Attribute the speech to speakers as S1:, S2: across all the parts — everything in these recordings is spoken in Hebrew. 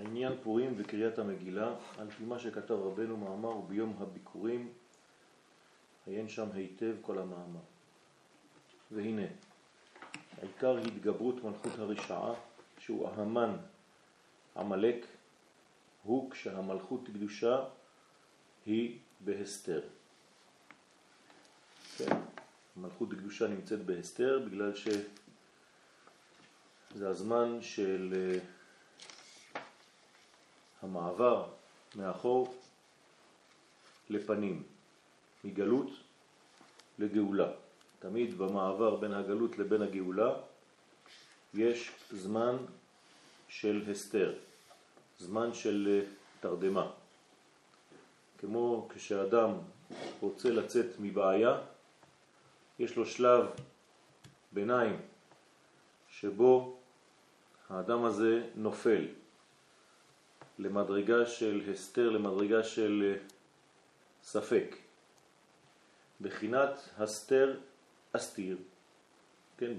S1: עניין פורים וקריאת המגילה, על פי מה שכתב רבנו מאמר וביום הביקורים, עיין שם היטב כל המאמר. והנה, העיקר התגברות מלכות הרשעה, שהוא ההמן עמלק, הוא כשהמלכות קדושה היא בהסתר. כן, המלכות קדושה נמצאת בהסתר בגלל שזה הזמן של אה, המעבר מאחור לפנים, מגלות לגאולה. תמיד במעבר בין הגלות לבין הגאולה יש זמן של הסתר, זמן של אה, תרדמה. כמו כשאדם רוצה לצאת מבעיה, יש לו שלב ביניים שבו האדם הזה נופל למדרגה של הסתר, למדרגה של אה, ספק. בחינת הסתר אסתיר, כן,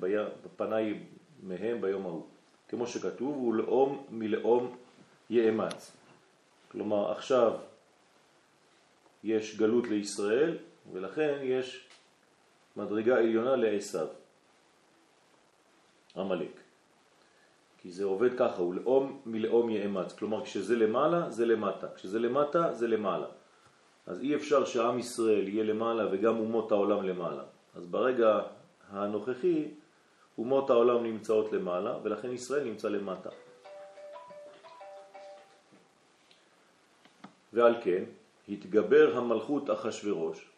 S1: בפניי מהם ביום ההוא. כמו שכתוב, הוא לאום מלאום יאמץ. כלומר, עכשיו יש גלות לישראל, ולכן יש מדרגה עליונה לעשו, עמלק. כי זה עובד ככה, הוא לאום מלאום יאמץ. כלומר, כשזה למעלה, זה למטה. כשזה למטה, זה למעלה. אז אי אפשר שעם ישראל יהיה למעלה וגם אומות העולם למעלה. אז ברגע הנוכחי, אומות העולם נמצאות למעלה, ולכן ישראל נמצא למטה. ועל כן, התגבר המלכות אחשורוש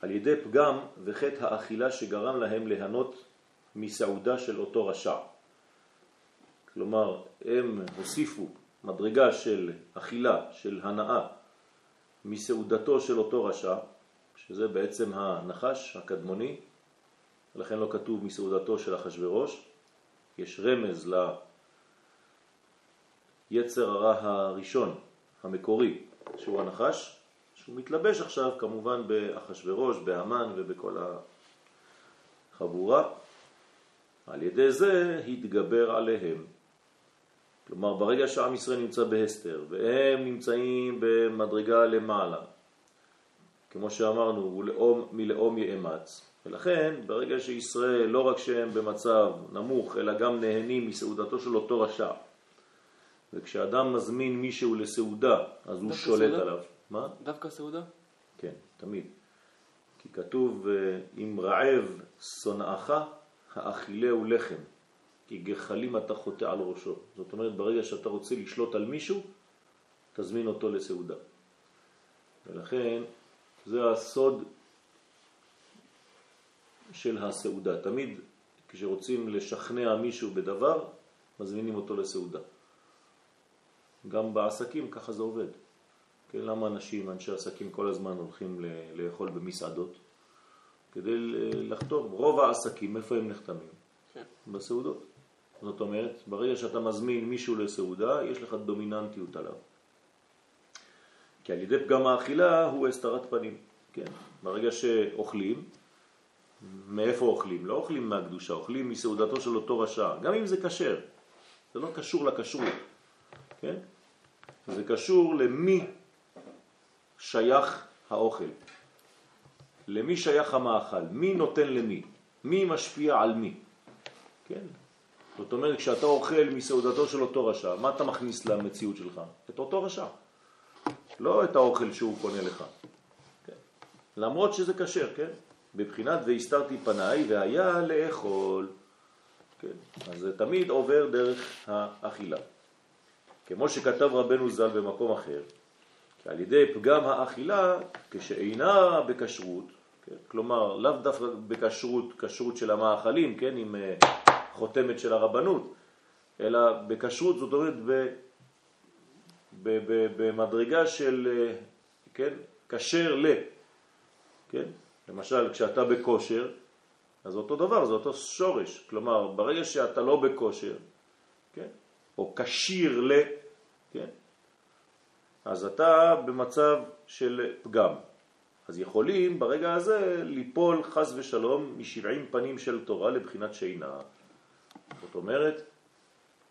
S1: על ידי פגם וחטא האכילה שגרם להם להנות מסעודה של אותו רשע. כלומר, הם הוסיפו מדרגה של אכילה, של הנאה, מסעודתו של אותו רשע, שזה בעצם הנחש הקדמוני, לכן לא כתוב מסעודתו של אחשוורוש, יש רמז ליצר הרע הראשון, המקורי, שהוא הנחש, שהוא מתלבש עכשיו כמובן באחשוורוש, בהמן ובכל החבורה. על ידי זה התגבר עליהם. כלומר, ברגע שעם ישראל נמצא בהסתר, והם נמצאים במדרגה למעלה, כמו שאמרנו, הוא לאום, מלאום יאמץ, ולכן ברגע שישראל לא רק שהם במצב נמוך, אלא גם נהנים מסעודתו של אותו רשע, וכשאדם מזמין מישהו לסעודה, אז הוא שולט סעודה? עליו.
S2: מה? דווקא סעודה?
S1: כן, תמיד. כי כתוב, אם רעב שונאך, האכילהו לחם. כי גחלים אתה חוטא על ראשו. זאת אומרת, ברגע שאתה רוצה לשלוט על מישהו, תזמין אותו לסעודה. ולכן זה הסוד של הסעודה. תמיד כשרוצים לשכנע מישהו בדבר, מזמינים אותו לסעודה. גם בעסקים ככה זה עובד. כן, למה אנשים, אנשי עסקים כל הזמן הולכים לאכול במסעדות? כדי לחתום. רוב העסקים, איפה הם נחתמים? כן. בסעודות. זאת אומרת, ברגע שאתה מזמין מישהו לסעודה, יש לך דומיננטיות עליו. כי על ידי פגם האכילה הוא הסתרת פנים. כן? ברגע שאוכלים, מאיפה אוכלים? לא אוכלים מהקדושה, אוכלים מסעודתו של אותו רשע, גם אם זה קשר. זה לא קשור לכשרות, כן? זה קשור למי שייך האוכל, למי שייך המאכל, מי נותן למי, מי משפיע על מי, כן? זאת אומרת, כשאתה אוכל מסעודתו של אותו רשע, מה אתה מכניס למציאות שלך? את אותו רשע, לא את האוכל שהוא קונה לך. כן? למרות שזה קשר, כן? בבחינת והסתרתי פניי והיה לאכול. כן? אז זה תמיד עובר דרך האכילה. כמו שכתב רבנו ז"ל במקום אחר, על ידי פגם האכילה, כשאינה בכשרות, כן? כלומר לאו דווקא בכשרות, כשרות של המאכלים, כן? עם אה, חותמת של הרבנות, אלא בכשרות, זאת אומרת ב, ב, ב, במדרגה של, אה, כן, כשר ל, כן? למשל, כשאתה בכושר, אז אותו דבר, זה אותו שורש. כלומר, ברגע שאתה לא בכושר, כן? או כשיר ל, כן? אז אתה במצב של פגם. אז יכולים ברגע הזה ליפול חס ושלום משבעים פנים של תורה לבחינת שינה. זאת אומרת,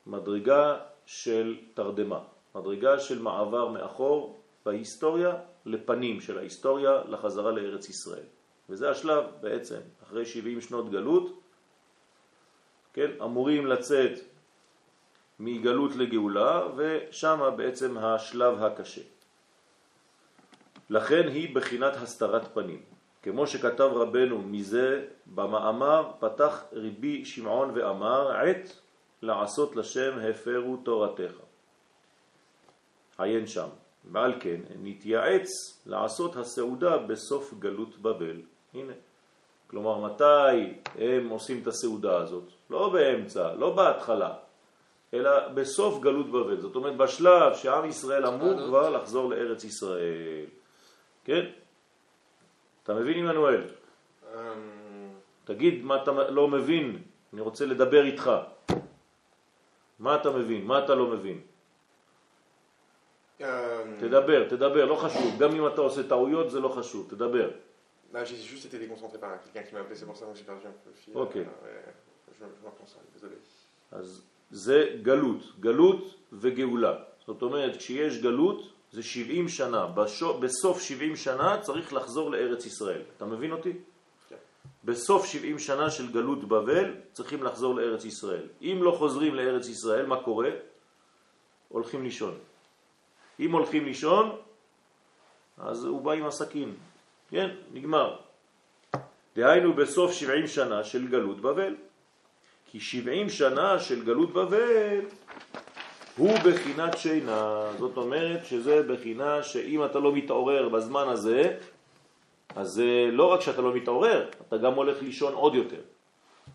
S1: מדרגה של תרדמה, מדרגה של מעבר מאחור בהיסטוריה לפנים של ההיסטוריה לחזרה לארץ ישראל. וזה השלב בעצם, אחרי 70 שנות גלות, כן, אמורים לצאת מגלות לגאולה, ושם בעצם השלב הקשה. לכן היא בחינת הסתרת פנים. כמו שכתב רבנו מזה במאמר, פתח ריבי שמעון ואמר, עת לעשות לשם הפרו תורתך. עיין שם. ועל כן נתייעץ לעשות הסעודה בסוף גלות בבל. הנה. כלומר, מתי הם עושים את הסעודה הזאת? לא באמצע, לא בהתחלה, אלא בסוף גלות בבל. זאת אומרת, בשלב שעם ישראל אמור כבר לחזור לארץ ישראל. כן? אתה מבין, עמנואל? אמ, תגיד מה אתה לא מבין, אני רוצה לדבר איתך. מה אתה מבין? מה אתה לא מבין? אמ, תדבר, תדבר, לא חשוב. גם אם אתה עושה טעויות זה לא חשוב, תדבר.
S2: Bah, j'ai juste été déconcentré par quelqu'un qui m'a appelé, c'est pour ça que j'ai perdu un peu le fil.
S1: Ok.
S2: Je, je repense, désolé.
S1: אז זה גלות, גלות וגאולה. זאת אומרת, כשיש גלות זה 70 שנה, בשו, בסוף 70 שנה צריך לחזור לארץ ישראל. אתה מבין אותי? כן. בסוף 70 שנה של גלות בבל צריכים לחזור לארץ ישראל. אם לא חוזרים לארץ ישראל, מה קורה? הולכים לישון. אם הולכים לישון, אז הוא בא עם הסכין. כן, נגמר. דהיינו בסוף 70 שנה של גלות בבל. כי 70 שנה של גלות בבל הוא בחינת שינה, זאת אומרת שזה בחינה שאם אתה לא מתעורר בזמן הזה, אז לא רק שאתה לא מתעורר, אתה גם הולך לישון עוד יותר.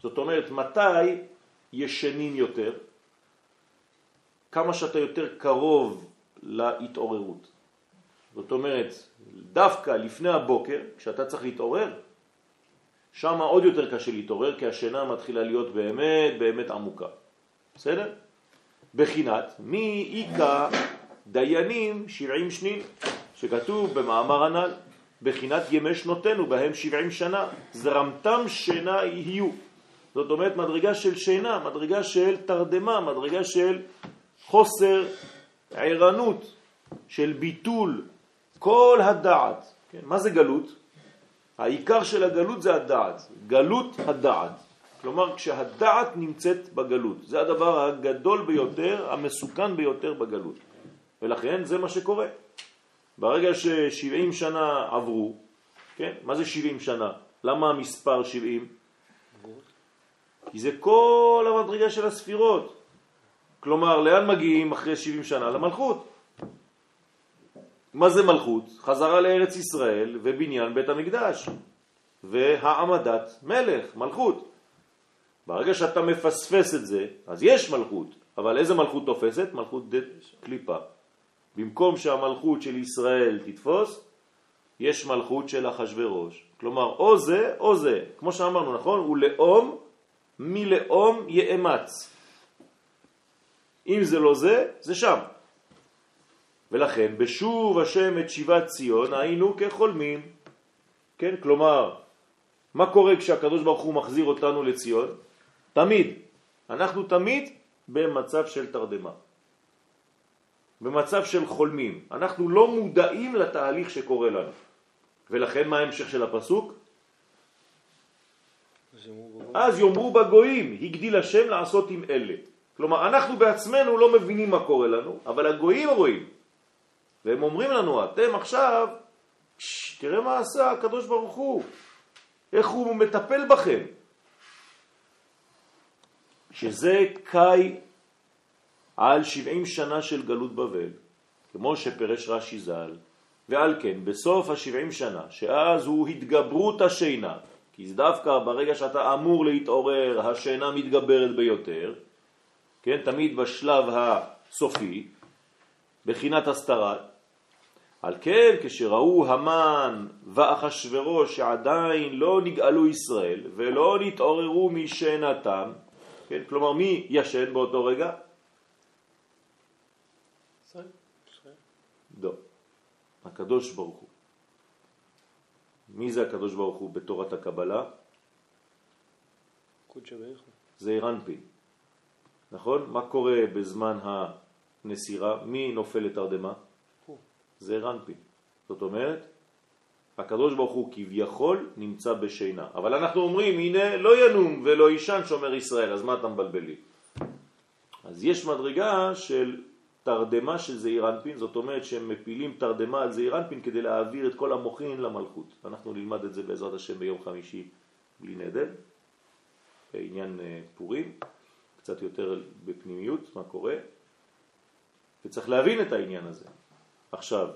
S1: זאת אומרת, מתי ישנים יותר? כמה שאתה יותר קרוב להתעוררות. זאת אומרת, דווקא לפני הבוקר, כשאתה צריך להתעורר, שם עוד יותר קשה להתעורר, כי השינה מתחילה להיות באמת באמת עמוקה. בסדר? בחינת מי איכה דיינים שבעים שנין, שכתוב במאמר הנ"ל, בחינת ימי שנותינו בהם שבעים שנה, זרמתם שינה יהיו. זאת אומרת מדרגה של שינה, מדרגה של תרדמה, מדרגה של חוסר ערנות, של ביטול כל הדעת. כן? מה זה גלות? העיקר של הגלות זה הדעת, גלות הדעת. כלומר, כשהדעת נמצאת בגלות. זה הדבר הגדול ביותר, המסוכן ביותר בגלות. ולכן זה מה שקורה. ברגע ש-70 שנה עברו, כן? מה זה 70 שנה? למה המספר 70? כי זה כל המדרגה של הספירות. כלומר, לאן מגיעים אחרי 70 שנה? למלכות. מה זה מלכות? חזרה לארץ ישראל ובניין בית המקדש והעמדת מלך, מלכות. ברגע שאתה מפספס את זה, אז יש מלכות, אבל איזה מלכות תופסת? מלכות דת קליפה. במקום שהמלכות של ישראל תתפוס, יש מלכות של אחשוורוש. כלומר, או זה או זה. כמו שאמרנו, נכון? הוא לאום, מלאום יאמץ. אם זה לא זה, זה שם. ולכן, בשוב השם את שיבת ציון, היינו כחולמים. כן? כלומר, מה קורה כשהקדוש ברוך הוא מחזיר אותנו לציון? תמיד. אנחנו תמיד במצב של תרדמה. במצב של חולמים. אנחנו לא מודעים לתהליך שקורה לנו. ולכן מה ההמשך של הפסוק? אז יאמרו בגויים, הגדיל השם לעשות עם אלה. כלומר, אנחנו בעצמנו לא מבינים מה קורה לנו, אבל הגויים רואים. והם אומרים לנו, אתם עכשיו, ש, תראה מה עשה הקדוש ברוך הוא, איך הוא מטפל בכם. שזה קאי על 70 שנה של גלות בבל, כמו שפרש רש"י ז"ל, ועל כן בסוף ה-70 שנה, שאז הוא התגברות השינה, כי דווקא ברגע שאתה אמור להתעורר, השינה מתגברת ביותר, כן, תמיד בשלב הסופי, בחינת הסתרת. על כן, כשראו המן ואחשוורוש שעדיין לא נגאלו ישראל ולא נתעוררו משנתם, כן? כלומר, מי ישן באותו רגע? לא. הקדוש ברוך הוא. מי זה הקדוש ברוך הוא בתורת הקבלה? זה אירנפין. נכון? מה קורה בזמן הנסירה? מי נופל לתרדמה? זה רנפין. זאת אומרת, הקדוש ברוך הוא כביכול נמצא בשינה. אבל אנחנו אומרים, הנה לא ינום ולא ישן שומר ישראל, אז מה אתה מבלבל לי? אז יש מדרגה של תרדמה של זעיר אנפין, זאת אומרת שהם מפילים תרדמה על זעיר אנפין כדי להעביר את כל המוחין למלכות. אנחנו נלמד את זה בעזרת השם ביום חמישי בלי נדר, בעניין אה, פורים, קצת יותר בפנימיות, מה קורה, וצריך להבין את העניין הזה. עכשיו,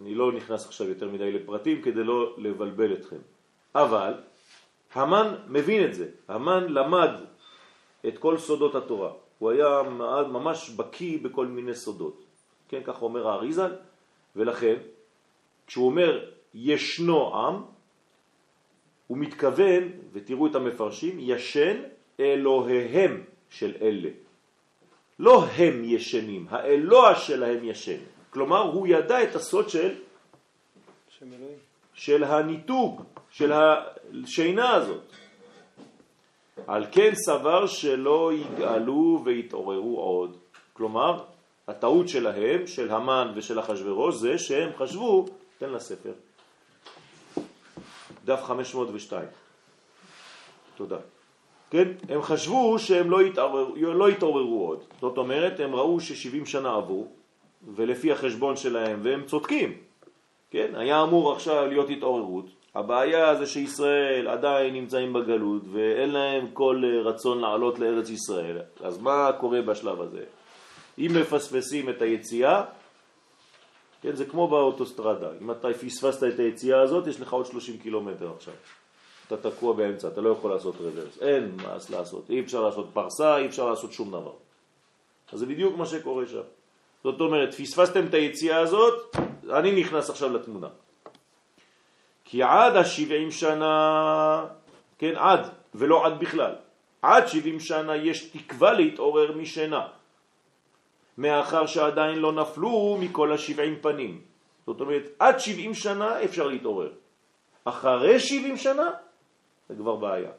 S1: אני לא נכנס עכשיו יותר מדי לפרטים כדי לא לבלבל אתכם, אבל המן מבין את זה, המן למד את כל סודות התורה. הוא היה ממש בקי בכל מיני סודות. כן, ככה אומר האריזל, ולכן כשהוא אומר ישנו עם, הוא מתכוון, ותראו את המפרשים, ישן אלוהיהם של אלה. לא הם ישנים, האלוה שלהם ישן. כלומר, הוא ידע את הסוד של, של הניתוג, של השינה הזאת. על כן סבר שלא יגאלו ויתעוררו עוד. כלומר, הטעות שלהם, של המן ושל אחשוורוש, זה שהם חשבו, תן לספר, דף 502. תודה. כן? הם חשבו שהם לא יתעוררו, לא יתעוררו עוד. זאת אומרת, הם ראו ש-70 שנה עברו, ולפי החשבון שלהם, והם צודקים. כן? היה אמור עכשיו להיות התעוררות, הבעיה זה שישראל עדיין נמצאים בגלות ואין להם כל אה, רצון לעלות לארץ ישראל. אז מה קורה בשלב הזה? אם מפספסים את היציאה, כן, זה כמו באוטוסטרדה, אם אתה פספסת את היציאה הזאת, יש לך עוד 30 קילומטר עכשיו. אתה תקוע באמצע, אתה לא יכול לעשות רוורס, אין מה לעשות, אי אפשר לעשות פרסה, אי אפשר לעשות שום דבר. אז זה בדיוק מה שקורה שם. זאת אומרת, פספסתם את היציאה הזאת, אני נכנס עכשיו לתמונה. כי עד השבעים שנה, כן, עד, ולא עד בכלל, עד שבעים שנה יש תקווה להתעורר משינה, מאחר שעדיין לא נפלו מכל השבעים פנים. זאת אומרת, עד שבעים שנה אפשר להתעורר. אחרי שבעים שנה זה כבר בעיה.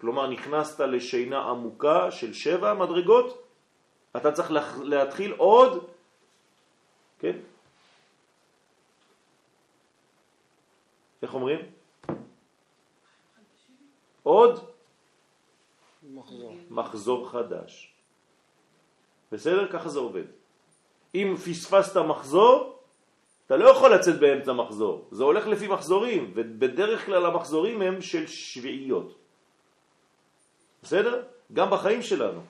S1: כלומר, נכנסת לשינה עמוקה של שבע מדרגות, אתה צריך להתחיל עוד, כן, איך אומרים? עוד מחזור. מחזור חדש. בסדר? ככה זה עובד. אם פספסת מחזור, אתה לא יכול לצאת באמצע מחזור. זה הולך לפי מחזורים, ובדרך כלל המחזורים הם של שביעיות. בסדר? גם בחיים שלנו.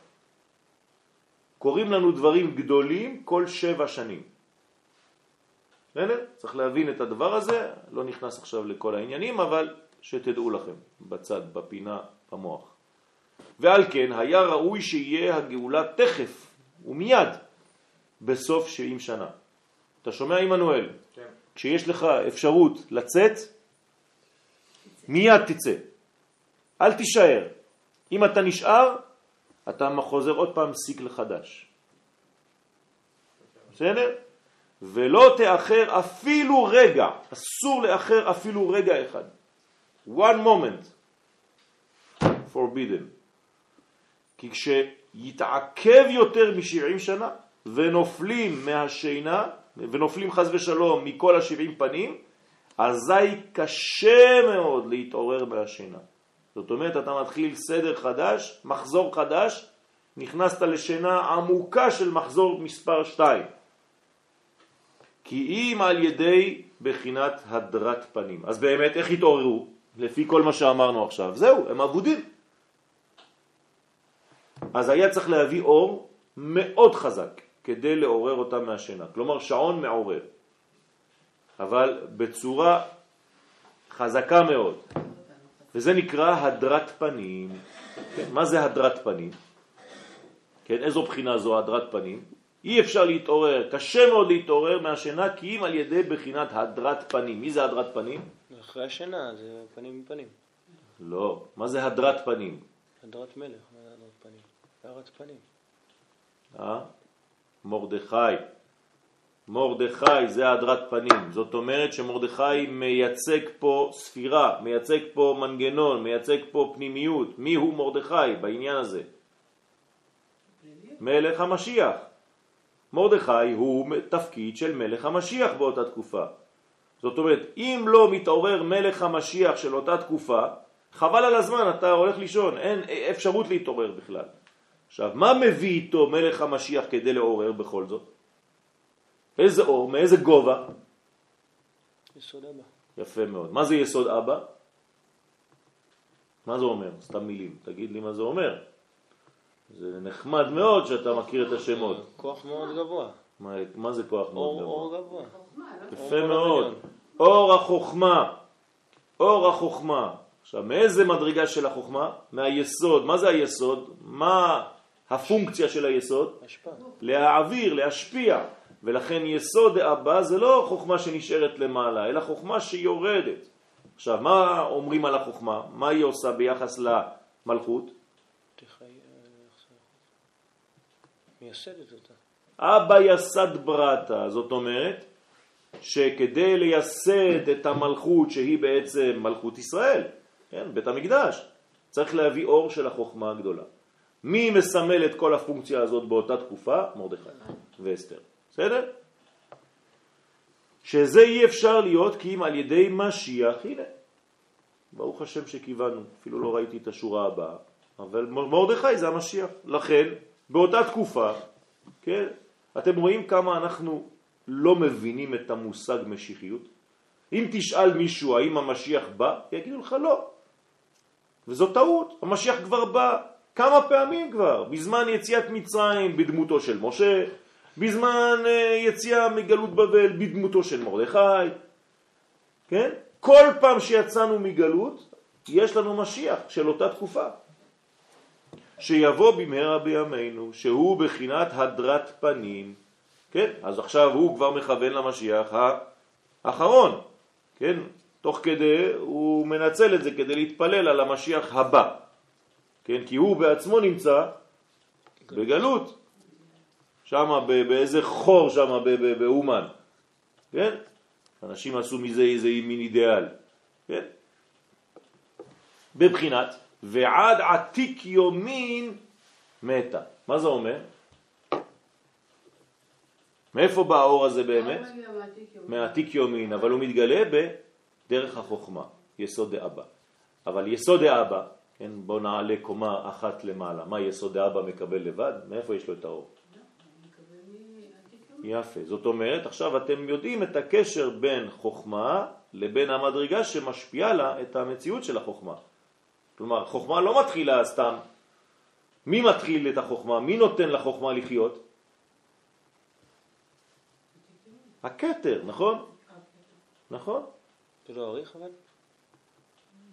S1: קוראים לנו דברים גדולים כל שבע שנים. בסדר? צריך להבין את הדבר הזה, לא נכנס עכשיו לכל העניינים, אבל שתדעו לכם, בצד, בפינה, במוח. ועל כן היה ראוי שיהיה הגאולה תכף ומיד בסוף 70 שנה. אתה שומע עמנואל? כן. כשיש לך אפשרות לצאת, מיד תצא. אל תישאר. אם אתה נשאר, אתה חוזר עוד פעם סיקל חדש. בסדר? ולא תאחר אפילו רגע, אסור לאחר אפילו רגע אחד. one moment forbidden. כי כשיתעכב יותר מ-70 שנה ונופלים מהשינה, ונופלים חז ושלום מכל ה-70 פנים, אזי קשה מאוד להתעורר מהשינה. זאת אומרת, אתה מתחיל סדר חדש, מחזור חדש, נכנסת לשינה עמוקה של מחזור מספר 2. כי אם על ידי בחינת הדרת פנים. אז באמת איך התעוררו? לפי כל מה שאמרנו עכשיו. זהו, הם אבודים. אז היה צריך להביא אור מאוד חזק כדי לעורר אותם מהשינה. כלומר שעון מעורר. אבל בצורה חזקה מאוד. וזה נקרא הדרת פנים. כן, מה זה הדרת פנים? כן, איזו בחינה זו הדרת פנים? אי אפשר להתעורר, קשה מאוד להתעורר מהשינה כי אם על ידי בחינת הדרת פנים. מי זה הדרת פנים?
S3: אחרי השינה זה פנים מפנים.
S1: לא, מה זה הדרת פנים?
S3: הדרת מלך, מה זה הדרת פנים? הדרת פנים.
S1: אה? מורדכי. מורדכי זה הדרת פנים. זאת אומרת שמורדכי מייצג פה ספירה, מייצג פה מנגנון, מייצג פה פנימיות. מי הוא מורדכי בעניין הזה? מלך המשיח. מרדכי הוא תפקיד של מלך המשיח באותה תקופה. זאת אומרת, אם לא מתעורר מלך המשיח של אותה תקופה, חבל על הזמן, אתה הולך לישון, אין אפשרות להתעורר בכלל. עכשיו, מה מביא איתו מלך המשיח כדי לעורר בכל זאת? איזה אור? מאיזה גובה?
S3: יסוד אבא.
S1: יפה מאוד. מה זה יסוד אבא? מה זה אומר? סתם מילים. תגיד לי מה זה אומר. זה נחמד מאוד שאתה מכיר את השמות.
S3: כוח מאוד גבוה.
S1: מה, מה זה כוח מאוד גבוה?
S3: אור גבוה.
S1: יפה
S3: אור
S1: מאוד. אור החוכמה. אור החוכמה. עכשיו, מאיזה מדרגה של החוכמה? מהיסוד. מה זה היסוד? מה הפונקציה של היסוד?
S3: השפעה.
S1: להעביר, להשפיע. ולכן יסוד האבא זה לא חוכמה שנשארת למעלה, אלא חוכמה שיורדת. עכשיו, מה אומרים על החוכמה? מה היא עושה ביחס למלכות?
S3: מייסדת אותה.
S1: אבא יסד ברטה, זאת אומרת שכדי לייסד את המלכות שהיא בעצם מלכות ישראל, כן, בית המקדש, צריך להביא אור של החוכמה הגדולה. מי מסמל את כל הפונקציה הזאת באותה תקופה? מרדכי ואסתר. בסדר? שזה אי אפשר להיות כי אם על ידי משיח, הנה, ברוך השם שכיוונו, אפילו לא ראיתי את השורה הבאה, אבל מרדכי זה המשיח. לכן, באותה תקופה, כן, אתם רואים כמה אנחנו לא מבינים את המושג משיחיות? אם תשאל מישהו האם המשיח בא, יגידו לך לא. וזו טעות, המשיח כבר בא כמה פעמים כבר, בזמן יציאת מצרים בדמותו של משה, בזמן אה, יציאה מגלות בבל בדמותו של מרדכי, כן? כל פעם שיצאנו מגלות יש לנו משיח של אותה תקופה. שיבוא במהרה בימינו, שהוא בחינת הדרת פנים, כן? אז עכשיו הוא כבר מכוון למשיח האחרון, כן? תוך כדי הוא מנצל את זה כדי להתפלל על המשיח הבא, כן? כי הוא בעצמו נמצא בגלות, שם באיזה חור שם באומן, כן? אנשים עשו מזה איזה מין אידיאל, כן? בבחינת ועד עתיק יומין מתה. מה זה אומר? מאיפה בא האור הזה באמת? מעתיק יומין, אבל הוא מתגלה בדרך החוכמה, יסוד דאבא. אבל יסוד דאבא, כן, בוא נעלה קומה אחת למעלה. מה יסוד דאבא מקבל לבד? מאיפה יש לו את האור? יפה. זאת אומרת, עכשיו אתם יודעים את הקשר בין חוכמה לבין המדרגה שמשפיעה לה את המציאות של החוכמה. כלומר, חוכמה לא מתחילה סתם. מי מתחיל את החוכמה? מי נותן לחוכמה לחיות? הכתר, נכון? נכון?
S3: זה לא אריך אבל?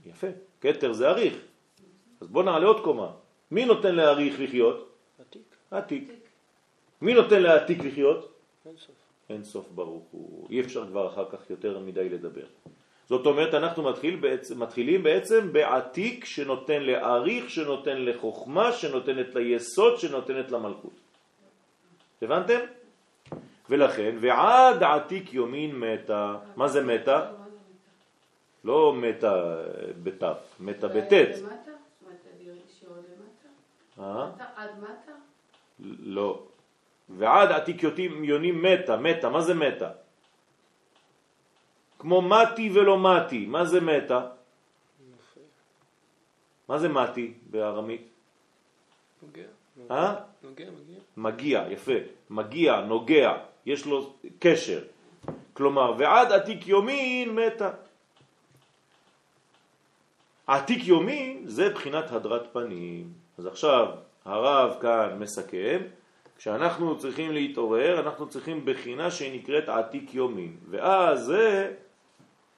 S1: יפה. כתר זה אריך. אז בוא נעלה עוד קומה. מי נותן לאריך לחיות?
S3: עתיק.
S1: עתיק. מי נותן לעתיק לחיות?
S3: אין סוף.
S1: אין סוף ברוך הוא. אי אפשר כבר אחר כך יותר מדי לדבר. זאת אומרת, אנחנו מתחיל בעצם, מתחילים בעצם בעתיק שנותן לאריך, שנותן לחוכמה, שנותנת ליסוד, שנותנת למלכות. הבנתם? ולכן, ועד עתיק יומין מתה. מה זה מתה? לא מתה בתף, מתה בטית. אה?
S4: עד מטה?
S1: לא. ועד עתיק יונים מתה, מתה, מה זה מתה? כמו מתי ולא מתי, מה זה מתה? מה זה מתי בארמית?
S3: נוגע.
S1: אה?
S3: נוגע, מגיע.
S1: מגיע, יפה, מגיע, נוגע, יש לו קשר. כלומר, ועד עתיק יומין מתה. עתיק יומין זה בחינת הדרת פנים. אז עכשיו הרב כאן מסכם, כשאנחנו צריכים להתעורר, אנחנו צריכים בחינה שהיא נקראת עתיק יומין, ואז זה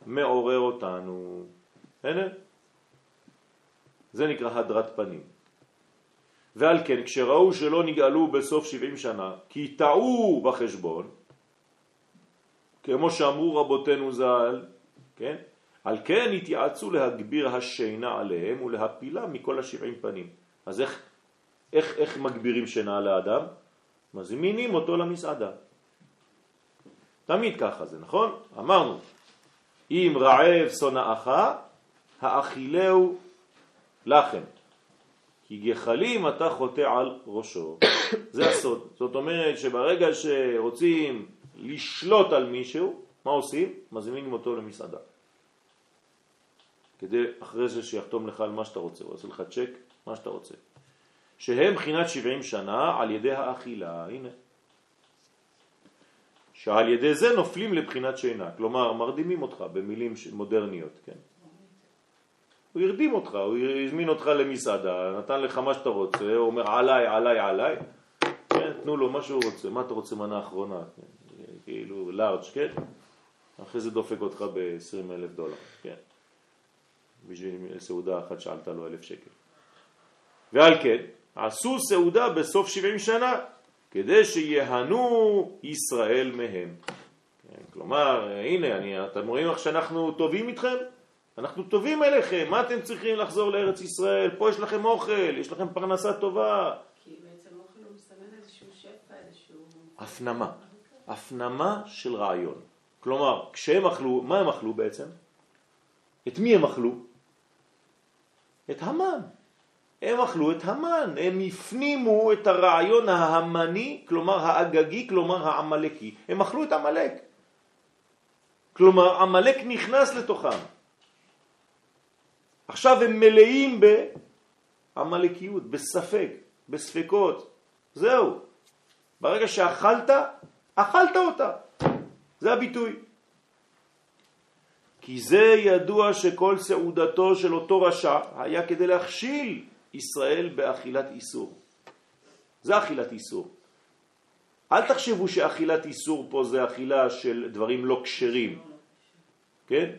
S1: מעורר אותנו. הנה, זה נקרא הדרת פנים. ועל כן, כשראו שלא נגאלו בסוף 70 שנה, כי טעו בחשבון, כמו שאמרו רבותינו ז"ל, כן? על כן התייעצו להגביר השינה עליהם ולהפילה מכל השבעים פנים. אז איך, איך, איך מגבירים שינה לאדם? מזמינים אותו למסעדה. תמיד ככה זה, נכון? אמרנו, אם רעב שונאך, האכילהו לחם. כי גחלים אתה חוטא על ראשו. זה הסוד. זאת אומרת שברגע שרוצים לשלוט על מישהו, מה עושים? מזמינים אותו למסעדה. כדי אחרי זה שיחתום לך על מה שאתה רוצה, הוא עושה לך צ'ק, מה שאתה רוצה. שהם בחינת 70 שנה על ידי האכילה, הנה. שעל ידי זה נופלים לבחינת שינה, כלומר מרדימים אותך במילים מודרניות, כן? הוא הרדים אותך, הוא הזמין אותך למסעדה, נתן לך מה שאתה רוצה, הוא אומר עליי, עליי, עליי, כן, תנו לו מה שהוא רוצה, מה אתה רוצה מנה אחרונה, כן? כאילו לארג', כן? אחרי זה דופק אותך ב-20 אלף דולר, כן? בשביל סעודה אחת שעלתה לו אלף שקל. ועל כן, עשו סעודה בסוף 70 שנה, כדי שיהנו ישראל מהם. כן, כלומר, הנה, אני, אתם רואים איך שאנחנו טובים איתכם? אנחנו טובים אליכם, מה אתם צריכים לחזור לארץ ישראל? פה יש לכם אוכל, יש לכם פרנסה טובה.
S4: כי בעצם אוכל הוא מסמן איזשהו שפע, איזשהו...
S1: הפנמה, הפנמה של רעיון. כלומר, כשהם אכלו, מה הם אכלו בעצם? את מי הם אכלו? את המן. הם אכלו את המן, הם הפנימו את הרעיון ההמני, כלומר האגגי, כלומר העמלקי. הם אכלו את עמלק. כלומר, עמלק נכנס לתוכם. עכשיו הם מלאים בעמלקיות, בספק, בספקות. זהו. ברגע שאכלת, אכלת אותה. זה הביטוי. כי זה ידוע שכל סעודתו של אותו רשע היה כדי להכשיל ישראל באכילת איסור. זה אכילת איסור. אל תחשבו שאכילת איסור פה זה אכילה של דברים לא כשרים, כן?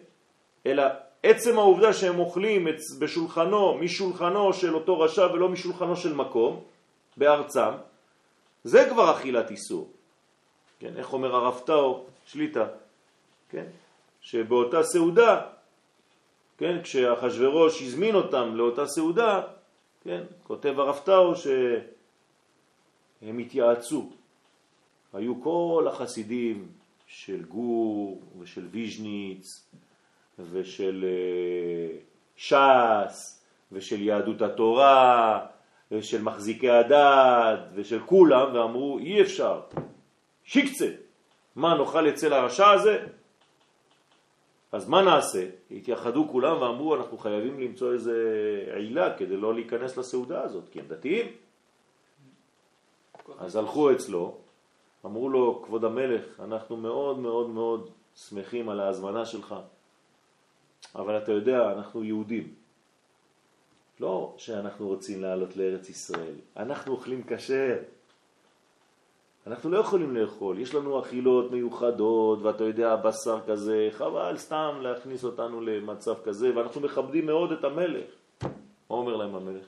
S1: אלא עצם העובדה שהם אוכלים בשולחנו, משולחנו של אותו רשע ולא משולחנו של מקום, בארצם, זה כבר אכילת איסור. כן, איך אומר הרב טאו, שליטה, כן? שבאותה סעודה, כן, כשאחשוורוש הזמין אותם לאותה סעודה, כן, כותב הרב טאו שהם התייעצו. היו כל החסידים של גור ושל ויז'ניץ ושל אה, ש"ס ושל יהדות התורה ושל מחזיקי הדת ושל כולם ואמרו אי אפשר, שיקצה, מה נאכל אצל הרשע הזה? אז מה נעשה? התייחדו כולם ואמרו אנחנו חייבים למצוא איזה עילה כדי לא להיכנס לסעודה הזאת כי הם דתיים. אז הלכו אצלו, אמרו לו כבוד המלך אנחנו מאוד מאוד מאוד שמחים על ההזמנה שלך אבל אתה יודע אנחנו יהודים. לא שאנחנו רוצים לעלות לארץ ישראל אנחנו אוכלים כשר אנחנו לא יכולים לאכול, יש לנו אכילות מיוחדות ואתה יודע בשר כזה, חבל סתם להכניס אותנו למצב כזה ואנחנו מכבדים מאוד את המלך. מה אומר להם המלך?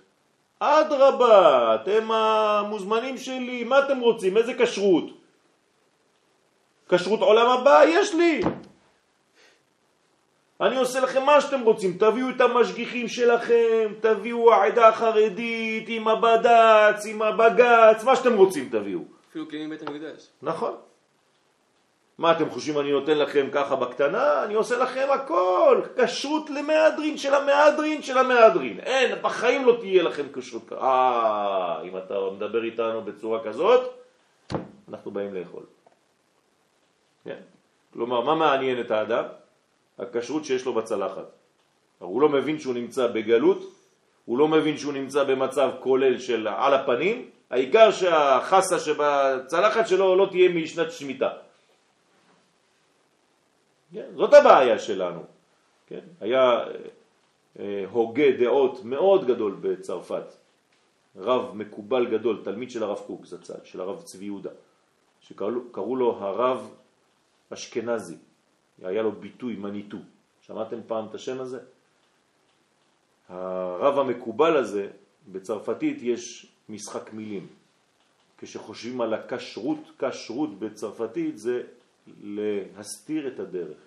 S1: אדרבה, אתם המוזמנים שלי, מה אתם רוצים? איזה כשרות? כשרות עולם הבא יש לי. אני עושה לכם מה שאתם רוצים, תביאו את המשגיחים שלכם, תביאו העדה החרדית עם הבד"ץ, עם הבג"ץ, מה שאתם רוצים תביאו.
S3: אפילו קיימים בית המקדש.
S1: נכון. מה אתם חושבים אני נותן לכם ככה בקטנה? אני עושה לכם הכל, כשרות למהדרין של המהדרין של המהדרין. אין, בחיים לא תהיה לכם כשרות. אה, אם אתה מדבר איתנו בצורה כזאת, אנחנו באים לאכול. כן? כלומר, מה מעניין את האדם? הכשרות שיש לו בצלחת. הוא לא מבין שהוא נמצא בגלות, הוא לא מבין שהוא נמצא במצב כולל של על הפנים, העיקר שהחסה שבצלחת שלו לא תהיה משנת שמיטה. כן? זאת הבעיה שלנו. כן? היה אה, הוגה דעות מאוד גדול בצרפת, רב מקובל גדול, תלמיד של הרב קוק זצ"ל, של הרב צבי יהודה, שקראו לו הרב אשכנזי, היה לו ביטוי מניטו. שמעתם פעם את השם הזה? הרב המקובל הזה, בצרפתית יש משחק מילים. כשחושבים על הכשרות, כשרות בצרפתית זה להסתיר את הדרך.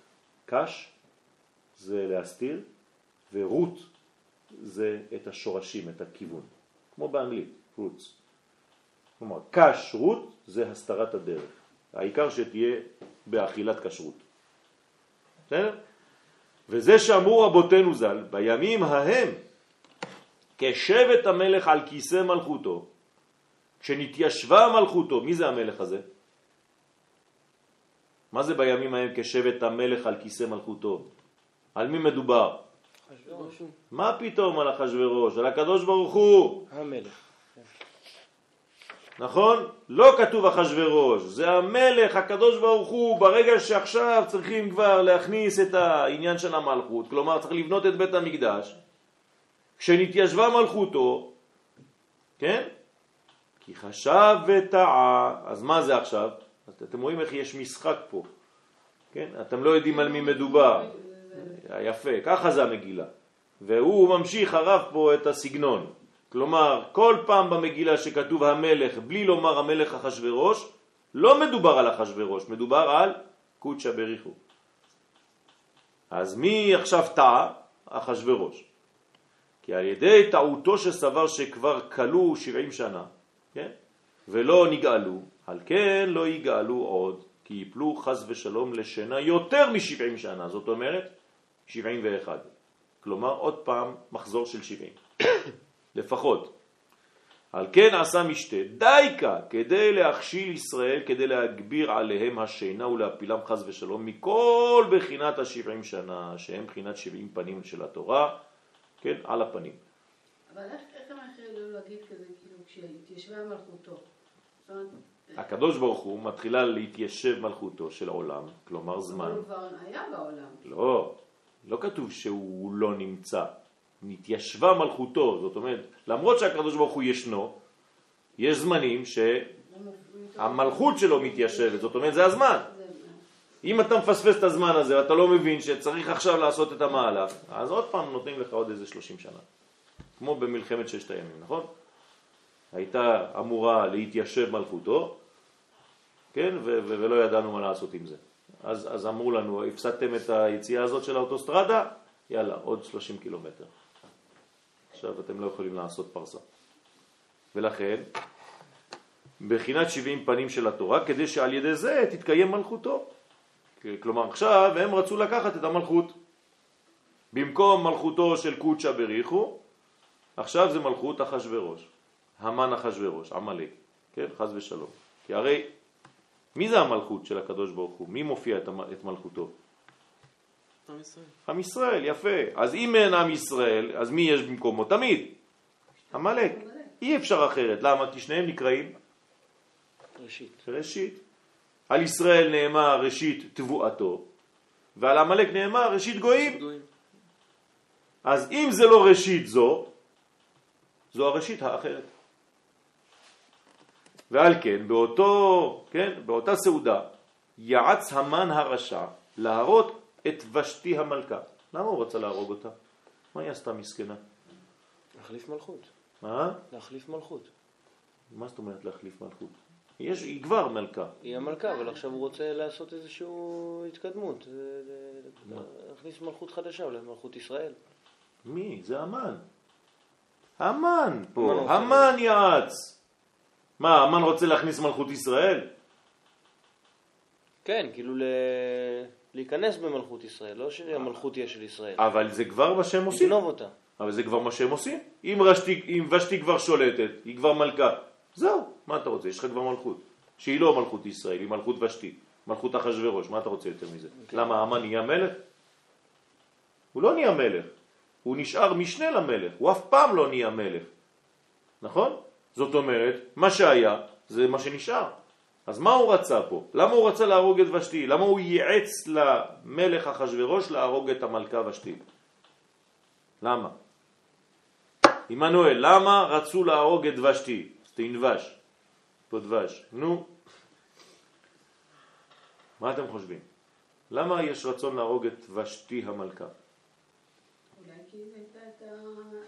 S1: קש זה להסתיר, ורות זה את השורשים, את הכיוון. כמו באנגלית, roots. כלומר, כשרות זה הסתרת הדרך. העיקר שתהיה באכילת כשרות. בסדר? וזה שאמרו רבותינו ז"ל, בימים ההם כשבט המלך על כיסא מלכותו, כשנתיישבה מלכותו, מי זה המלך הזה? מה זה בימים ההם כשבט המלך על כיסא מלכותו? על מי מדובר? מה פתאום על אחשוורוש? על הקדוש ברוך הוא,
S3: המלך.
S1: נכון? לא כתוב אחשוורוש, זה המלך, הקדוש ברוך הוא, ברגע שעכשיו צריכים כבר להכניס את העניין של המלכות, כלומר צריך לבנות את בית המקדש, כשנתיישבה מלכותו, כן? כי חשב וטעה, אז מה זה עכשיו? אתם רואים איך יש משחק פה, כן? אתם לא יודעים על מי מדובר. יפה, ככה זה המגילה. והוא ממשיך הרב פה את הסגנון. כלומר, כל פעם במגילה שכתוב המלך בלי לומר המלך אחשוורוש, לא מדובר על אחשוורוש, מדובר על קודשא בריחו. אז מי עכשיו טעה? אחשוורוש. כי על ידי טעותו שסבר שכבר כלו 70 שנה, כן? ולא נגאלו, על כן לא יגאלו עוד, כי יפלו חס ושלום לשינה יותר מ-70 שנה, זאת אומרת 71. כלומר עוד פעם מחזור של 70. לפחות. על כן עשה משתה דייקה כדי להכשיל ישראל, כדי להגביר עליהם השינה ולהפילם חס ושלום מכל בחינת השבעים שנה, שהם בחינת שבעים פנים של התורה, כן, על הפנים.
S4: אבל איך איך הם יכולים להגיד כזה, כאילו, כשהתיישבה מלכותו? אומרת,
S1: הקדוש ברוך הוא מתחילה להתיישב מלכותו של עולם, כלומר
S4: אבל
S1: זמן.
S4: הוא כבר היה בעולם.
S1: לא, לא כתוב שהוא לא נמצא. נתיישבה מלכותו, זאת אומרת, למרות שהקדוש ברוך הוא ישנו, יש זמנים שהמלכות שלו מתיישבת, זאת אומרת זה הזמן. אם אתה מפספס את הזמן הזה ואתה לא מבין שצריך עכשיו לעשות את המהלך, אז עוד פעם נותנים לך עוד איזה 30 שנה. כמו במלחמת ששת הימים, נכון? הייתה אמורה להתיישב מלכותו, כן, ולא ידענו מה לעשות עם זה. אז, אז אמרו לנו, הפסדתם את היציאה הזאת של האוטוסטרדה? יאללה, עוד 30 קילומטר. עכשיו אתם לא יכולים לעשות פרסה. ולכן, בחינת 70 פנים של התורה, כדי שעל ידי זה תתקיים מלכותו. כלומר עכשיו הם רצו לקחת את המלכות. במקום מלכותו של קודשא בריחו, עכשיו זה מלכות אחשוורוש, המן אחשוורוש, עמלק, כן, חז ושלום. כי הרי מי זה המלכות של הקדוש ברוך הוא? מי מופיע את, המ- את מלכותו?
S5: עם ישראל.
S1: עם ישראל, יפה. אז אם אין עם ישראל, אז מי יש במקומו? תמיד. עמלק. אי אפשר אחרת. למה? כי שניהם נקראים
S3: ראשית.
S1: ראשית. על ישראל נאמר ראשית תבואתו, ועל עמלק נאמר ראשית גויים.
S5: גויים.
S1: אז אם זה לא ראשית זו, זו הראשית האחרת. ועל כן, באותו, כן, באותה סעודה, יעץ המן הרשע להראות את ושתי המלכה. למה הוא רצה להרוג אותה? מה היא עשתה מסכנה?
S3: להחליף מלכות.
S1: מה?
S3: להחליף מלכות.
S1: מה זאת אומרת להחליף מלכות? יש, היא כבר מלכה.
S3: היא המלכה, אבל עכשיו הוא רוצה לעשות איזושהי התקדמות. להכניס מלכות חדשה, אולי מלכות ישראל.
S1: מי? זה המן. המן פה,
S3: המן
S1: יעץ. מה, המן רוצה להכניס מלכות ישראל?
S3: כן, כאילו ל... להיכנס במלכות ישראל, לא שהמלכות תהיה של ישראל.
S1: אבל זה כבר מה שהם עושים.
S3: לגנוב אותה.
S1: אבל זה כבר מה שהם עושים. אם, רשתי, אם ושתי כבר שולטת, היא כבר מלכה, זהו, מה אתה רוצה? יש לך כבר מלכות. שהיא לא מלכות ישראל, היא מלכות ושתי, מלכות אחשוורוש, מה אתה רוצה יותר מזה?
S3: כן.
S1: למה המן נהיה מלך? הוא לא נהיה מלך, הוא נשאר משנה למלך, הוא אף פעם לא נהיה מלך, נכון? זאת אומרת, מה שהיה זה מה שנשאר. אז מה הוא רצה פה? למה הוא רצה להרוג את ושתי? למה הוא ייעץ למלך אחשוורוש להרוג את המלכה ושתי? למה? עמנואל, למה רצו להרוג את ושתי? אז תנבש, פה דבש. נו, מה אתם חושבים? למה יש רצון להרוג את ושתי המלכה?
S4: אולי כי היא הייתה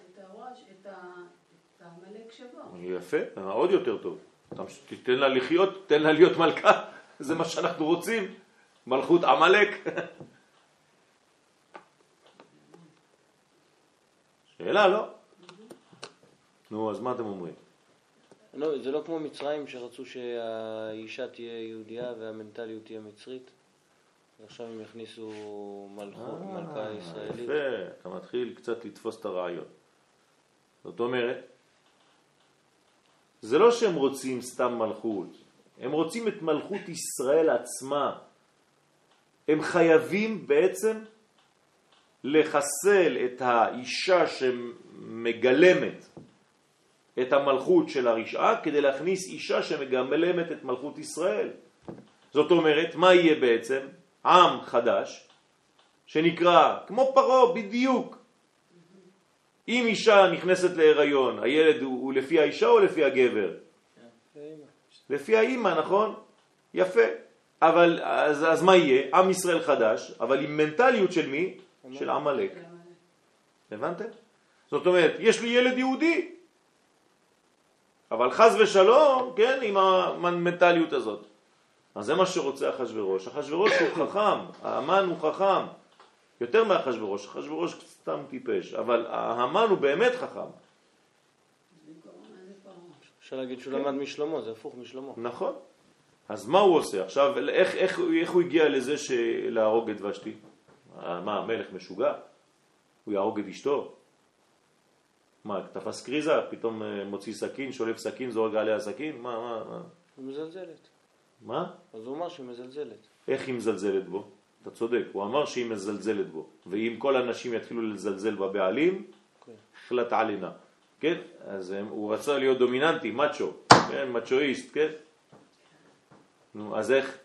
S4: את הראש, את העמלק שבו.
S1: יפה, עוד יותר טוב. תיתן לה לחיות, תן לה להיות מלכה, זה מה שאנחנו רוצים. מלכות עמלק. שאלה, לא? נו, אז מה אתם אומרים?
S3: לא, זה לא כמו מצרים שרצו שהאישה תהיה יהודייה והמנטליות תהיה מצרית. ועכשיו הם יכניסו מלכות, מלכה
S1: אה,
S3: ישראלית.
S1: יפה, אתה מתחיל קצת לתפוס את הרעיון. זאת אומרת, זה לא שהם רוצים סתם מלכות, הם רוצים את מלכות ישראל עצמה. הם חייבים בעצם לחסל את האישה שמגלמת את המלכות של הרשעה כדי להכניס אישה שמגלמת את מלכות ישראל. זאת אומרת, מה יהיה בעצם? עם חדש שנקרא, כמו פרו בדיוק, אם אישה נכנסת להיריון, הילד הוא, הוא לפי האישה או לפי הגבר? לפי האימא, נכון? יפה. אבל אז, אז מה יהיה? עם ישראל חדש, אבל עם מנטליות של מי? של עמלק. הבנתם? זאת אומרת, יש לי ילד יהודי, אבל חז ושלום, כן, עם המנטליות הזאת. אז זה מה שרוצה אחשוורוש. אחשוורוש הוא חכם, האמן הוא חכם, יותר מאחשוורוש. אחשוורוש סתם טיפש, אבל ההמן הוא באמת חכם.
S3: אפשר להגיד שהוא למד משלמה, זה הפוך משלמה.
S1: נכון. אז מה הוא עושה? עכשיו, איך, איך, איך הוא הגיע לזה להרוג את ושתי? מה, המלך משוגע? הוא יהרוג את אשתו? מה, תפס קריזה? פתאום אה, מוציא סכין, שולף סכין, זורק עליה סכין? מה, מה, מה?
S3: היא מזלזלת.
S1: מה?
S3: אז הוא אמר שהיא מזלזלת.
S1: איך היא מזלזלת בו? אתה צודק, הוא אמר שהיא מזלזלת בו. ואם כל האנשים יתחילו לזלזל בבעלים,
S3: כן.
S1: החלט עלינה. כן? אז הם, הוא רצה להיות דומיננטי, מצ'ו, כן? מצ'ואיסט, כן? נו, אז איך?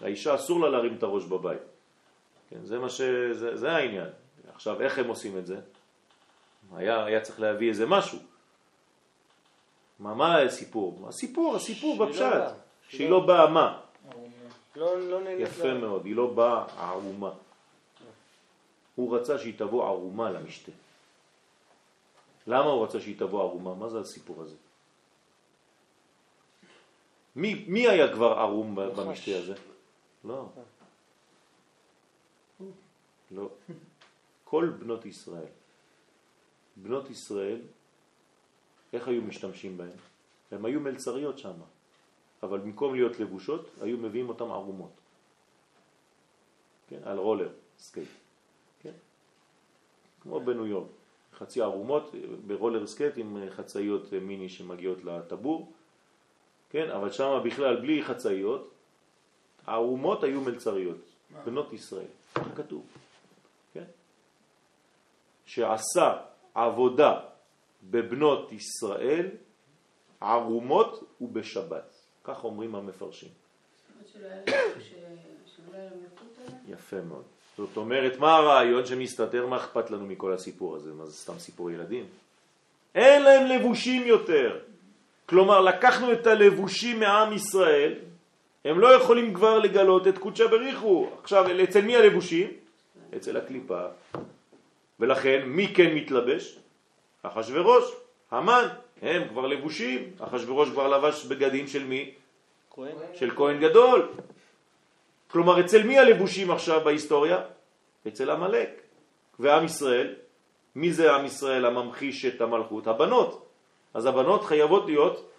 S1: האישה אסור לה להרים את הראש בבית. כן, זה מה ש... זה, זה העניין. עכשיו, איך הם עושים את זה? היה, היה צריך להביא איזה משהו. מה, מה הסיפור? הסיפור, הסיפור בפשט. שהיא לא באה מה?
S3: לא, לא.
S1: יפה מאוד, היא לא באה ערומה. הוא רצה שהיא תבוא ערומה למשתה. למה הוא רצה שהיא תבוא ערומה? מה זה הסיפור הזה? מי, מי היה כבר ערום. במשתה הזה? לא. לא. כל בנות ישראל. בנות ישראל, איך היו משתמשים בהן? הן היו מלצריות שם, אבל במקום להיות לבושות, היו מביאים אותן ערומות. כן? על roller, skate. כן? כמו בניו יורק. חצי ערומות ב roller skate עם חצאיות מיני שמגיעות לטבור. כן? אבל שם בכלל בלי חצאיות, הערומות היו מלצריות, בנות ישראל. כתוב. כן? שעשה עבודה בבנות ישראל ערומות ובשבת. כך אומרים המפרשים. יפה מאוד. זאת אומרת, מה הרעיון שמסתתר? מה אכפת לנו מכל הסיפור הזה? מה זה סתם סיפור ילדים? אין להם לבושים יותר. כלומר, לקחנו את הלבושים מעם ישראל, הם לא יכולים כבר לגלות את קודשא בריחו. עכשיו, אצל מי הלבושים? אצל הקליפה. ולכן, מי כן מתלבש? אחשוורוש, המן, הם כבר לבושים. אחשוורוש כבר לבש בגדים של מי?
S3: כהן?
S1: של כהן גדול. כלומר, אצל מי הלבושים עכשיו בהיסטוריה? אצל המלאק. ועם ישראל, מי זה עם ישראל הממחיש את המלכות? הבנות. אז הבנות חייבות להיות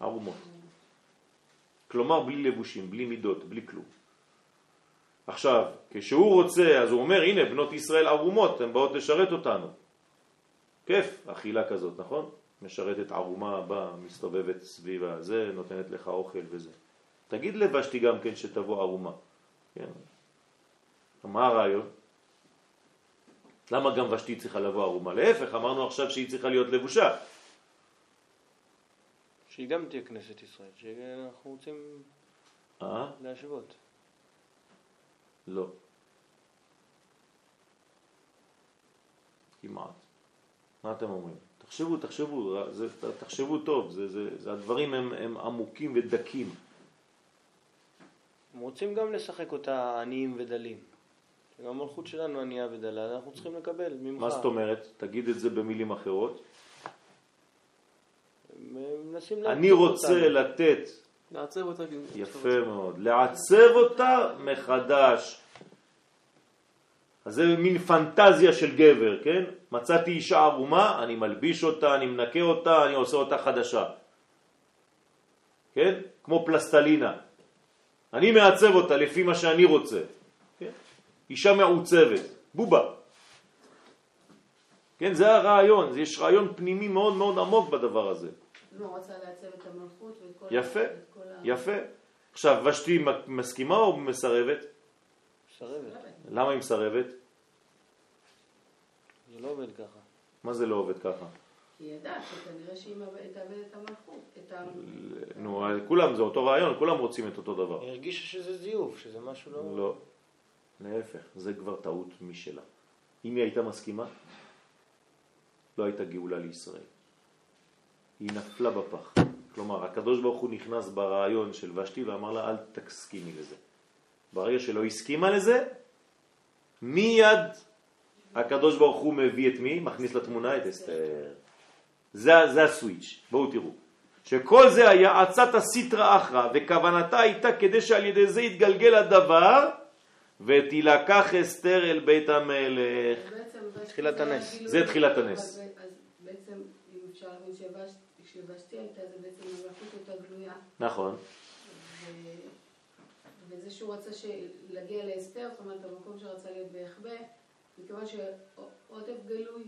S1: ערומות. כלומר, בלי לבושים, בלי מידות, בלי כלום. עכשיו, כשהוא רוצה, אז הוא אומר, הנה, בנות ישראל ערומות, הן באות לשרת אותנו. כיף, אכילה כזאת, נכון? משרתת ערומה, באה, מסתובבת סביב הזה, נותנת לך אוכל וזה. תגיד לבשתי גם כן שתבוא ערומה. כן? מה הרעיון? למה גם ושתי צריכה לבוא ערומה? להפך, אמרנו עכשיו שהיא צריכה להיות לבושה.
S3: שהיא גם תהיה כנסת ישראל, שאנחנו רוצים
S1: אה?
S3: להשוות.
S1: לא. כמעט. מה אתם אומרים? תחשבו, תחשבו, זה, תחשבו טוב, זה, זה, זה, הדברים הם, הם עמוקים ודקים.
S3: הם רוצים גם לשחק אותה עניים ודלים. גם המלכות שלנו ענייה ודלה, אנחנו צריכים לקבל ממך.
S1: מה זאת אומרת? תגיד את זה במילים אחרות. אני רוצה
S3: אותנו.
S1: לתת,
S5: לעצב אותה.
S1: יפה מאוד, לעצב אותה מחדש. אז זה מין פנטזיה של גבר, כן? מצאתי אישה ערומה, אני מלביש אותה, אני מנקה אותה, אני עושה אותה חדשה. כן? כמו פלסטלינה. אני מעצב אותה לפי מה שאני רוצה. כן? אישה מעוצבת, בובה. כן, זה הרעיון, יש רעיון פנימי מאוד מאוד עמוק בדבר הזה.
S4: לא, הוא רצה לעצב את המלכות ואת כל...
S1: יפה, יפה. עכשיו, ושתי מסכימה או מסרבת?
S3: מסרבת.
S1: למה היא מסרבת?
S3: זה לא עובד ככה.
S1: מה זה לא עובד ככה?
S4: כי היא ידעה שכנראה שהיא תאבד את המלכות, את ה...
S1: נו, כולם, זה אותו רעיון, כולם רוצים את אותו דבר.
S3: היא הרגישה שזה זיוף, שזה משהו לא...
S1: לא, להפך, זה כבר טעות משלה. אם היא הייתה מסכימה, לא הייתה גאולה לישראל. היא נפלה בפח. כלומר, הקדוש ברוך הוא נכנס ברעיון של ושתי ואמר לה, אל תסכימי לזה. ברגע שלא הסכימה לזה, מיד הקדוש ברוך הוא מביא את מי? מכניס לתמונה את אסתר. זה, זה הסוויץ', בואו תראו. שכל זה היה עצת הסיטרא אחרא, וכוונתה הייתה כדי שעל ידי זה יתגלגל הדבר, ותילקח אסתר אל בית המלך.
S3: תחילת הנס.
S1: זה תחילת הנס.
S4: אז ב- אז בעצם, אם אפשר להבין שבש- שבשתי הייתה, זה בעצם המלכות אותה גלויה.
S1: נכון,
S4: וזה שהוא רצה להגיע לאסתר, זאת אומרת, המקום שרצה להיות בהחבא, מכיוון שעודף גלוי,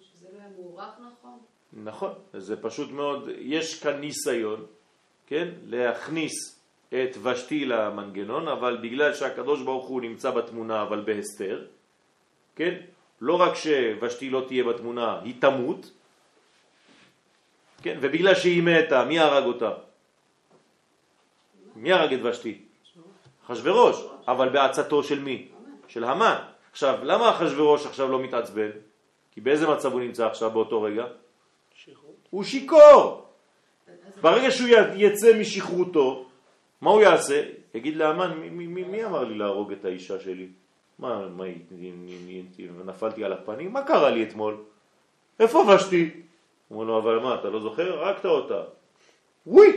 S4: שזה לא היה מוערך נכון,
S1: נכון, זה פשוט מאוד, יש כאן ניסיון, כן, להכניס את ושתי למנגנון, אבל בגלל שהקדוש ברוך הוא נמצא בתמונה אבל בהסתר, כן, לא רק שוושתי לא תהיה בתמונה, היא תמות, כן, ובגלל שהיא מתה, מי הרג אותה? מי הרג את ושתי? אחשוורוש, אבל בעצתו של מי? של המן. עכשיו, למה אחשוורוש עכשיו לא מתעצבן? כי באיזה מצב הוא נמצא עכשיו באותו רגע? הוא שיכור. ברגע שהוא יצא משכרותו, מה הוא יעשה? יגיד לאמן, מי, מי, מי, אמר לי להרוג את האישה שלי? מה, מה, נפלתי על הפנים? מה קרה לי אתמול? איפה ושתי? אומר לו, אבל מה, אתה לא זוכר? הרגת אותה. וואי,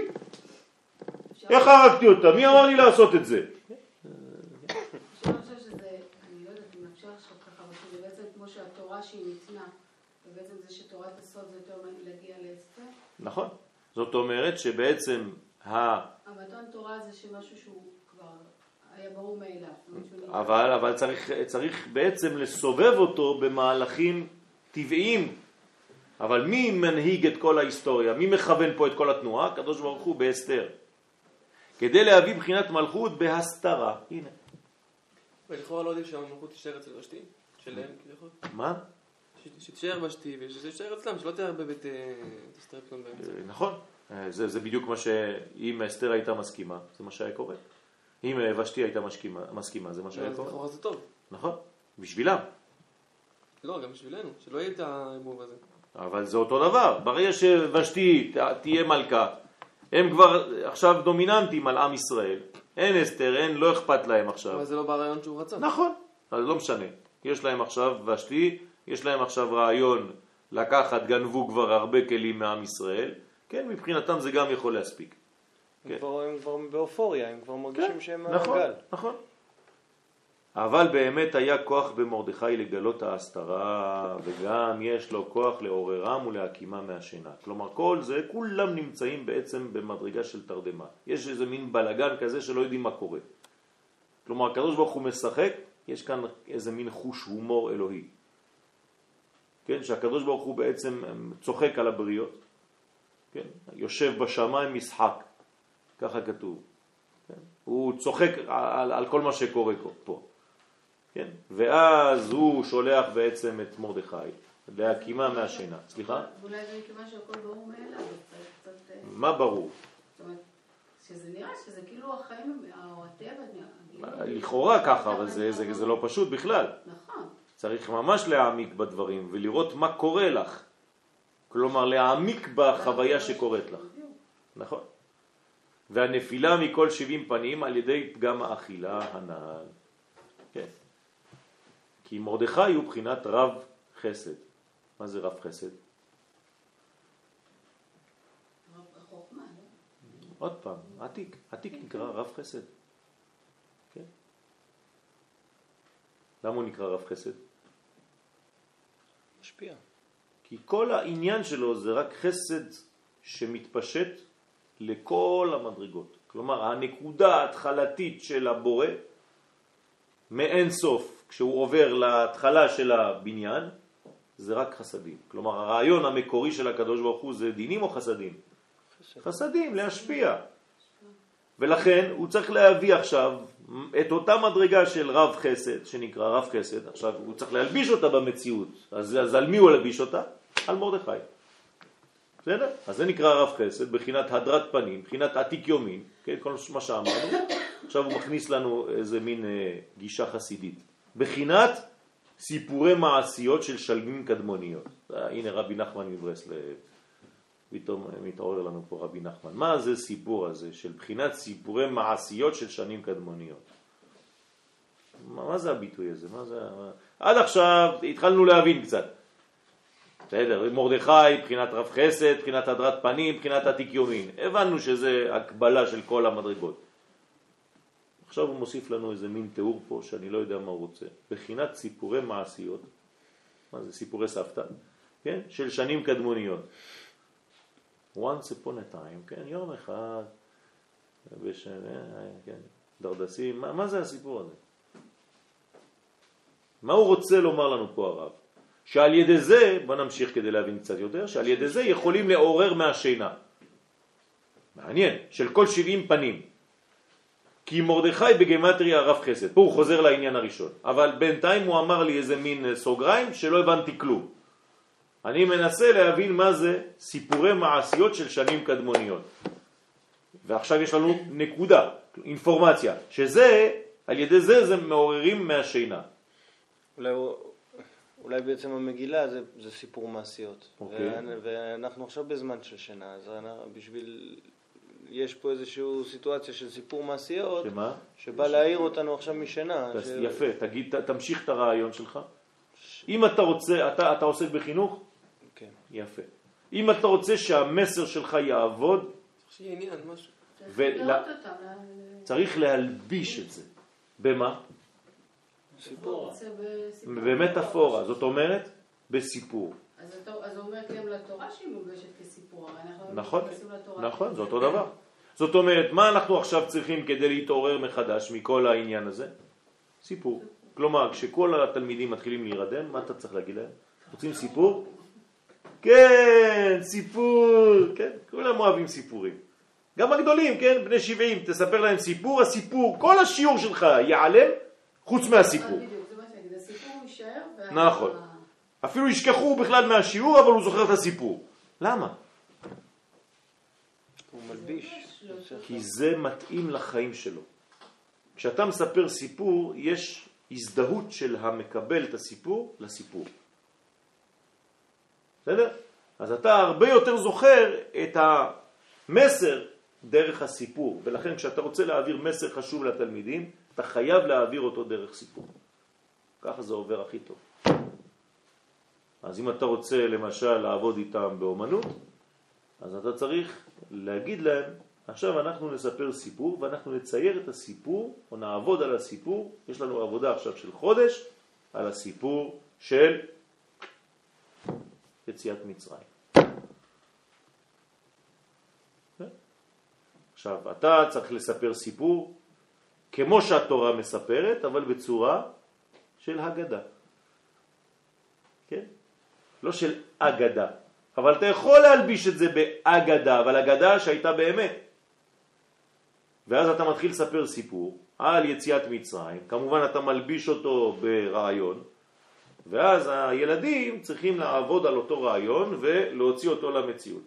S1: איך הרגתי אותה? מי אמר לי לעשות את זה?
S4: לא יודעת אם אפשר לחשוב ככה, אבל שזה בעצם כמו שהתורה שהיא ניתנה, ובעצם זה שתורת הסוד זה יותר להגיע לאסתר,
S1: נכון. זאת אומרת שבעצם ה...
S4: המתן תורה זה שמשהו שהוא כבר היה ברור מאליו. נהיה-
S1: אבל, אבל צריך, צריך בעצם לסובב אותו במהלכים טבעיים. אבל מי מנהיג את כל ההיסטוריה? מי מכוון פה את כל התנועה? הקדוש ברוך הוא בהסתר. כדי להביא בחינת מלכות בהסתרה. הנה.
S5: ולכאורה לא עדיף שהמלכות תישאר אצל ושתי? שלהם כביכול?
S1: מה?
S5: שתישאר ושתי ושזה יישאר אצלם, שלא אה, אסתר פתאום באמצע.
S1: אה, נכון. אה, זה, זה בדיוק מה שאם אסתר הייתה מסכימה, זה מה שהיה קורה. אם אה, ושתי הייתה מסכימה, מסכימה זה מה שהיה
S5: אז
S1: קורה.
S5: לכאורה זה טוב.
S1: נכון. בשבילם.
S5: לא, גם בשבילנו, שלא יהיה את הערבוב הזה.
S1: אבל זה אותו דבר. ברגע שוושתי תהיה מלכה, הם כבר עכשיו דומיננטים על עם ישראל. אין אסתר, אין, לא אכפת להם עכשיו.
S5: אבל זה לא ברעיון שהוא רצה.
S1: נכון, אז לא משנה. יש להם עכשיו ושתי, יש להם עכשיו רעיון לקחת, גנבו כבר הרבה כלים מעם ישראל. כן, מבחינתם זה גם יכול להספיק.
S3: הם
S1: כן.
S3: כבר- הם כבר באופוריה, הם כבר מרגישים שהם
S1: נכון,
S3: מעגל.
S1: נכון. אבל באמת היה כוח במרדכי לגלות ההסתרה, וגם יש לו כוח לעוררם ולהקימה מהשינה. כלומר, כל זה, כולם נמצאים בעצם במדרגה של תרדמה. יש איזה מין בלגן כזה שלא יודעים מה קורה. כלומר, הקדוש ברוך הוא משחק, יש כאן איזה מין חוש הומור אלוהי. כן, שהקדוש ברוך הוא בעצם אמ, צוחק על הבריות, כן, יושב בשמיים משחק, ככה כתוב. כן? הוא צוחק על, על כל מה שקורה פה. כן? ואז הוא שולח בעצם את מרדכי להקימה מהשינה. סליחה?
S4: ואולי זה מכיוון שהכל ברור מאליו, קצת... אה,
S1: מה ברור?
S4: זאת אומרת, שזה נראה שזה כאילו החיים, או הטבע,
S1: לכאורה ככה, אבל זה, זה, זה לא פשוט בכלל.
S4: נכון.
S1: צריך ממש להעמיק בדברים ולראות מה קורה לך. כלומר, להעמיק בחוויה שקורית לך. נכון. והנפילה מכל שבעים פנים על ידי פגם האכילה הנ"ל. כן. כי מרדכי הוא בחינת רב חסד. מה זה רב חסד?
S4: לא?
S1: עוד פעם, עתיק. עתיק נקרא רב חסד. כן. למה הוא נקרא רב חסד?
S3: משפיע.
S1: כי כל העניין שלו זה רק חסד שמתפשט לכל המדרגות. כלומר, הנקודה ההתחלתית של הבורא, מאין סוף, כשהוא עובר להתחלה של הבניין, זה רק חסדים. כלומר, הרעיון המקורי של הקדוש ברוך הוא זה דינים או חסדים? חסדים, להשפיע. ולכן הוא צריך להביא עכשיו את אותה מדרגה של רב חסד, שנקרא רב חסד, עכשיו הוא צריך להלביש אותה במציאות. אז, אז על מי הוא להלביש אותה? על מרדכי. בסדר? אז זה נקרא רב חסד, בחינת הדרת פנים, בחינת עתיק יומין, כן, כל מה שאמרנו. עכשיו הוא מכניס לנו איזה מין אה, גישה חסידית. בחינת סיפורי מעשיות של שלמים קדמוניות. אה, הנה רבי נחמן מברסלב, פתאום מתעורר לנו פה רבי נחמן. מה זה סיפור הזה של בחינת סיפורי מעשיות של שנים קדמוניות? מה, מה זה הביטוי הזה? מה זה... עד עכשיו התחלנו להבין קצת. בסדר, מרדכי, בחינת רב חסד, בחינת הדרת פנים, בחינת עתיק יומין. הבנו שזה הקבלה של כל המדרגות. עכשיו הוא מוסיף לנו איזה מין תיאור פה שאני לא יודע מה הוא רוצה. בחינת סיפורי מעשיות, מה זה סיפורי סבתא, כן? של שנים קדמוניות. once upon a time, כן? יום אחד, בשנה, כן, דרדסים, מה, מה זה הסיפור הזה? מה הוא רוצה לומר לנו פה הרב? שעל ידי זה, בוא נמשיך כדי להבין קצת יותר, שעל ידי זה יכולים לעורר מהשינה. מעניין, של כל 70 פנים. כי מרדכי בגמטריה רב חסד. פה הוא חוזר לעניין הראשון. אבל בינתיים הוא אמר לי איזה מין סוגריים שלא הבנתי כלום. אני מנסה להבין מה זה סיפורי מעשיות של שנים קדמוניות. ועכשיו יש לנו נקודה, אינפורמציה, שזה, על ידי זה זה מעוררים מהשינה.
S3: אולי, אולי בעצם המגילה זה, זה סיפור מעשיות.
S1: אוקיי.
S3: ואנחנו עכשיו בזמן של שינה, אז בשביל... יש פה איזושהי סיטואציה של סיפור מעשיות,
S1: שמה?
S3: שבא להעיר אותנו עכשיו משינה.
S1: ש... יפה, תגיד, ת, תמשיך את הרעיון שלך. אם אתה רוצה, אתה, אתה עוסק בחינוך?
S3: כן.
S1: יפה. אם אתה רוצה שהמסר שלך יעבוד,
S5: שיהיה עניין, משהו.
S1: ול... צריך להלביש את זה. במה?
S3: סיפור.
S1: במטאפורה, זאת אומרת, בסיפור.
S4: אז אתה- אז הוא אומר גם לתורה שהיא מוגשת כסיפור,
S1: נכון,
S4: מתייחסים לתורה
S1: נכון, זה. אותו דבר. זאת אומרת, מה אנחנו עכשיו צריכים כדי להתעורר מחדש מכל העניין הזה? סיפור. כלומר, כשכל התלמידים מתחילים להירדם, מה אתה צריך להגיד להם? רוצים סיפור? כן, סיפור, כן, כולם אוהבים סיפורים. גם הגדולים, כן, בני 70, תספר להם סיפור, הסיפור, כל השיעור שלך ייעלם חוץ מהסיפור.
S4: וה-
S1: נכון. אפילו ישכחו בכלל מהשיעור, אבל הוא זוכר את הסיפור. למה?
S3: מלביש.
S1: כי זה מתאים לחיים שלו. כשאתה מספר סיפור, יש הזדהות של המקבל את הסיפור לסיפור. בסדר? אז אתה הרבה יותר זוכר את המסר דרך הסיפור, ולכן כשאתה רוצה להעביר מסר חשוב לתלמידים, אתה חייב להעביר אותו דרך סיפור. ככה זה עובר הכי טוב. אז אם אתה רוצה למשל לעבוד איתם באומנות, אז אתה צריך להגיד להם, עכשיו אנחנו נספר סיפור ואנחנו נצייר את הסיפור, או נעבוד על הסיפור, יש לנו עבודה עכשיו של חודש, על הסיפור של יציאת מצרים. עכשיו, אתה צריך לספר סיפור כמו שהתורה מספרת, אבל בצורה של הגדה. כן? לא של אגדה. אבל אתה יכול להלביש את זה באגדה, אבל אגדה שהייתה באמת. ואז אתה מתחיל לספר סיפור על יציאת מצרים, כמובן אתה מלביש אותו ברעיון, ואז הילדים צריכים לעבוד על אותו רעיון ולהוציא אותו למציאות.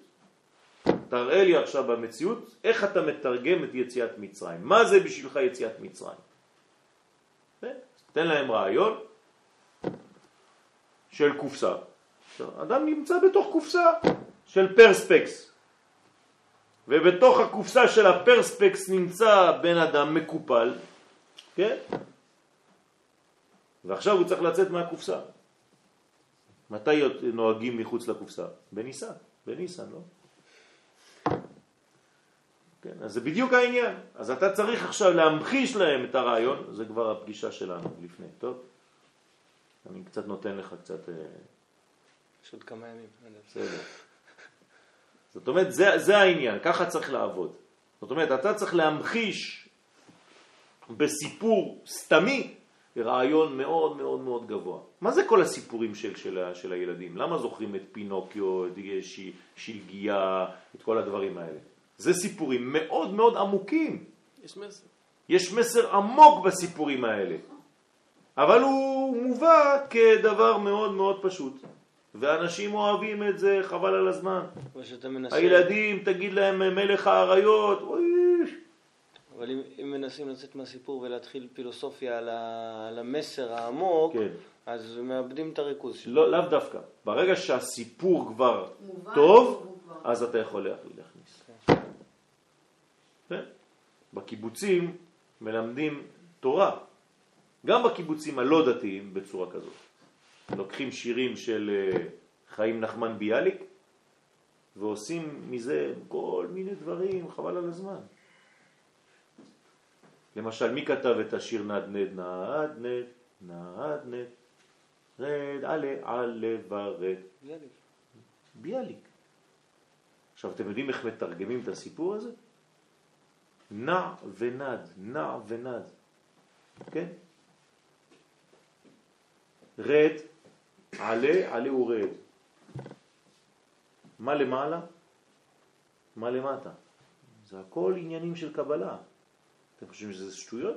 S1: תראה לי עכשיו במציאות איך אתה מתרגם את יציאת מצרים. מה זה בשבילך יציאת מצרים? תן להם רעיון של קופסה. אדם נמצא בתוך קופסה של פרספקס. ובתוך הקופסה של הפרספקס נמצא בן אדם מקופל, כן? ועכשיו הוא צריך לצאת מהקופסה. מתי נוהגים מחוץ לקופסה? בניסן, בניסן, לא? כן, אז זה בדיוק העניין. אז אתה צריך עכשיו להמחיש להם את הרעיון, זה כבר הפגישה שלנו לפני, טוב? אני קצת נותן לך קצת...
S3: יש עוד כמה ימים.
S1: זאת אומרת, זה, זה העניין, ככה צריך לעבוד. זאת אומרת, אתה צריך להמחיש בסיפור סתמי רעיון מאוד מאוד מאוד גבוה. מה זה כל הסיפורים של, של, של הילדים? למה זוכרים את פינוקיו, את שלגיה, את כל הדברים האלה? זה סיפורים מאוד מאוד עמוקים.
S5: יש מסר.
S1: יש מסר עמוק בסיפורים האלה, אבל הוא מובא כדבר מאוד מאוד פשוט. ואנשים אוהבים את זה, חבל על הזמן.
S3: מנסה...
S1: הילדים, תגיד להם מלך האריות, אוי,
S3: אבל אם, אם מנסים לצאת מהסיפור ולהתחיל פילוסופיה על, ה, על המסר העמוק,
S1: כן.
S3: אז מאבדים את הריכוז שלו.
S1: לא, לאו דווקא. ברגע שהסיפור כבר
S4: מובן,
S1: טוב,
S4: כבר-
S1: אז אתה יכול לה- להכניס. כן? בקיבוצים מלמדים תורה, גם בקיבוצים הלא דתיים בצורה כזאת. לוקחים שירים של אה, חיים נחמן ביאליק ועושים מזה כל מיני דברים, חבל על הזמן. למשל, מי כתב את השיר נדנד נדנד נדנד רד עלה עלה ורד?
S3: ביאליק.
S1: ביאליק. עכשיו, אתם יודעים איך מתרגמים את הסיפור הזה? נע ונד, נע ונד. כן? רד, עלה, עלה ורד. מה למעלה? מה למטה? זה הכל עניינים של קבלה. אתם חושבים שזה שטויות?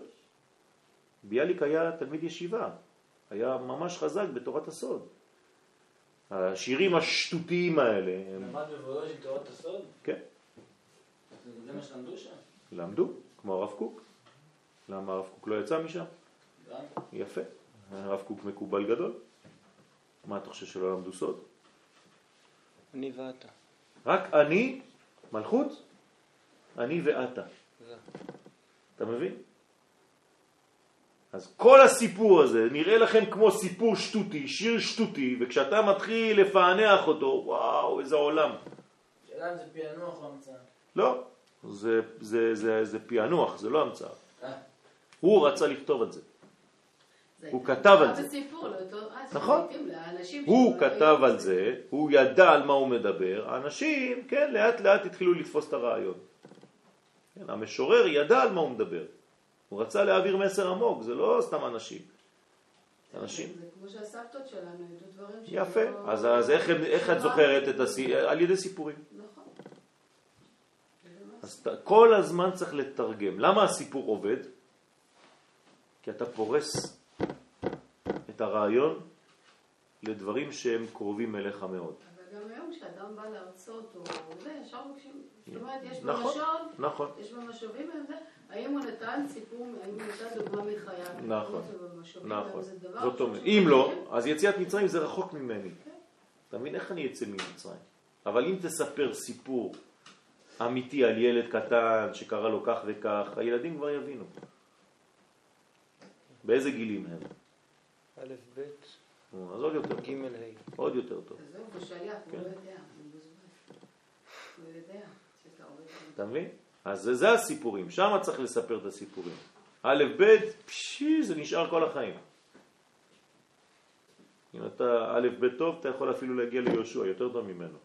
S1: ביאליק היה תלמיד ישיבה, היה ממש חזק בתורת הסוד. השירים השטותיים האלה, הם,
S6: למד בוולוז'ין תורת הסוד?
S1: כן,
S6: זה מה שלמדו שם?
S1: למדו, כמו הרב קוק. למה הרב קוק לא יצא משם? יפה. הרב קוק מקובל גדול. מה אתה חושב שלא למדו סוד?
S3: אני ואתה.
S1: רק אני, מלכות, אני ואתה.
S3: זה.
S1: אתה מבין? אז כל הסיפור הזה נראה לכם כמו סיפור שטותי, שיר שטותי, וכשאתה מתחיל לפענח אותו, וואו, איזה עולם.
S6: שאלה אם זה פענוח או המצאה.
S1: לא, זה, זה, זה, זה פענוח, זה לא המצאה.
S6: אה,
S1: הוא רצה לכתוב את זה. הוא כתב על זה.
S4: אז,
S1: נכון. הוא
S4: שלא
S1: כתב על זה, הוא ידע על מה הוא מדבר, האנשים, כן, לאט לאט התחילו לתפוס את הרעיון. כן, המשורר ידע על מה הוא מדבר. הוא רצה להעביר מסר עמוק, זה לא סתם אנשים. אנשים.
S4: זה כמו שהסבתות שלנו ידעו דברים שלא...
S1: יפה, אז, אז איך, את זוכרת את הסיפור? על ידי סיפורים.
S4: נכון.
S1: אז כל הזמן צריך לתרגם. למה הסיפור עובד? כי אתה פורס את הרעיון לדברים שהם קרובים אליך מאוד.
S4: אבל גם היום כשאדם בא להרצות או זה, ישר מבקשים, זאת אומרת, יש
S1: נכון,
S4: במשוב,
S1: נכון.
S4: יש במשובים האם הוא נתן סיפור, האם הוא נתן דוגמה מחייו.
S1: נכון, נכון. זאת אומרת,
S4: שמגיעים,
S1: אם לא, אז יציאת מצרים זה רחוק ממני. אתה מבין איך אני אצא ממצרים? אבל אם תספר סיפור אמיתי על ילד קטן שקרה לו כך וכך, הילדים כבר יבינו. באיזה גילים הם?
S3: א', ב',
S1: אז עוד יותר
S3: ג',
S1: טוב.
S3: ה'.
S1: עוד יותר טוב.
S4: אז זהו, בשליח,
S1: כן.
S4: הוא לא יודע, הוא מבוזבז. הוא יודע שאתה עובד על
S1: אתה מבין? אז זה, זה הסיפורים, שם צריך לספר את הסיפורים. א', ב', פשי, זה נשאר כל החיים. אם אתה א', ב' טוב, אתה יכול אפילו להגיע ליהושע, יותר טוב ממנו.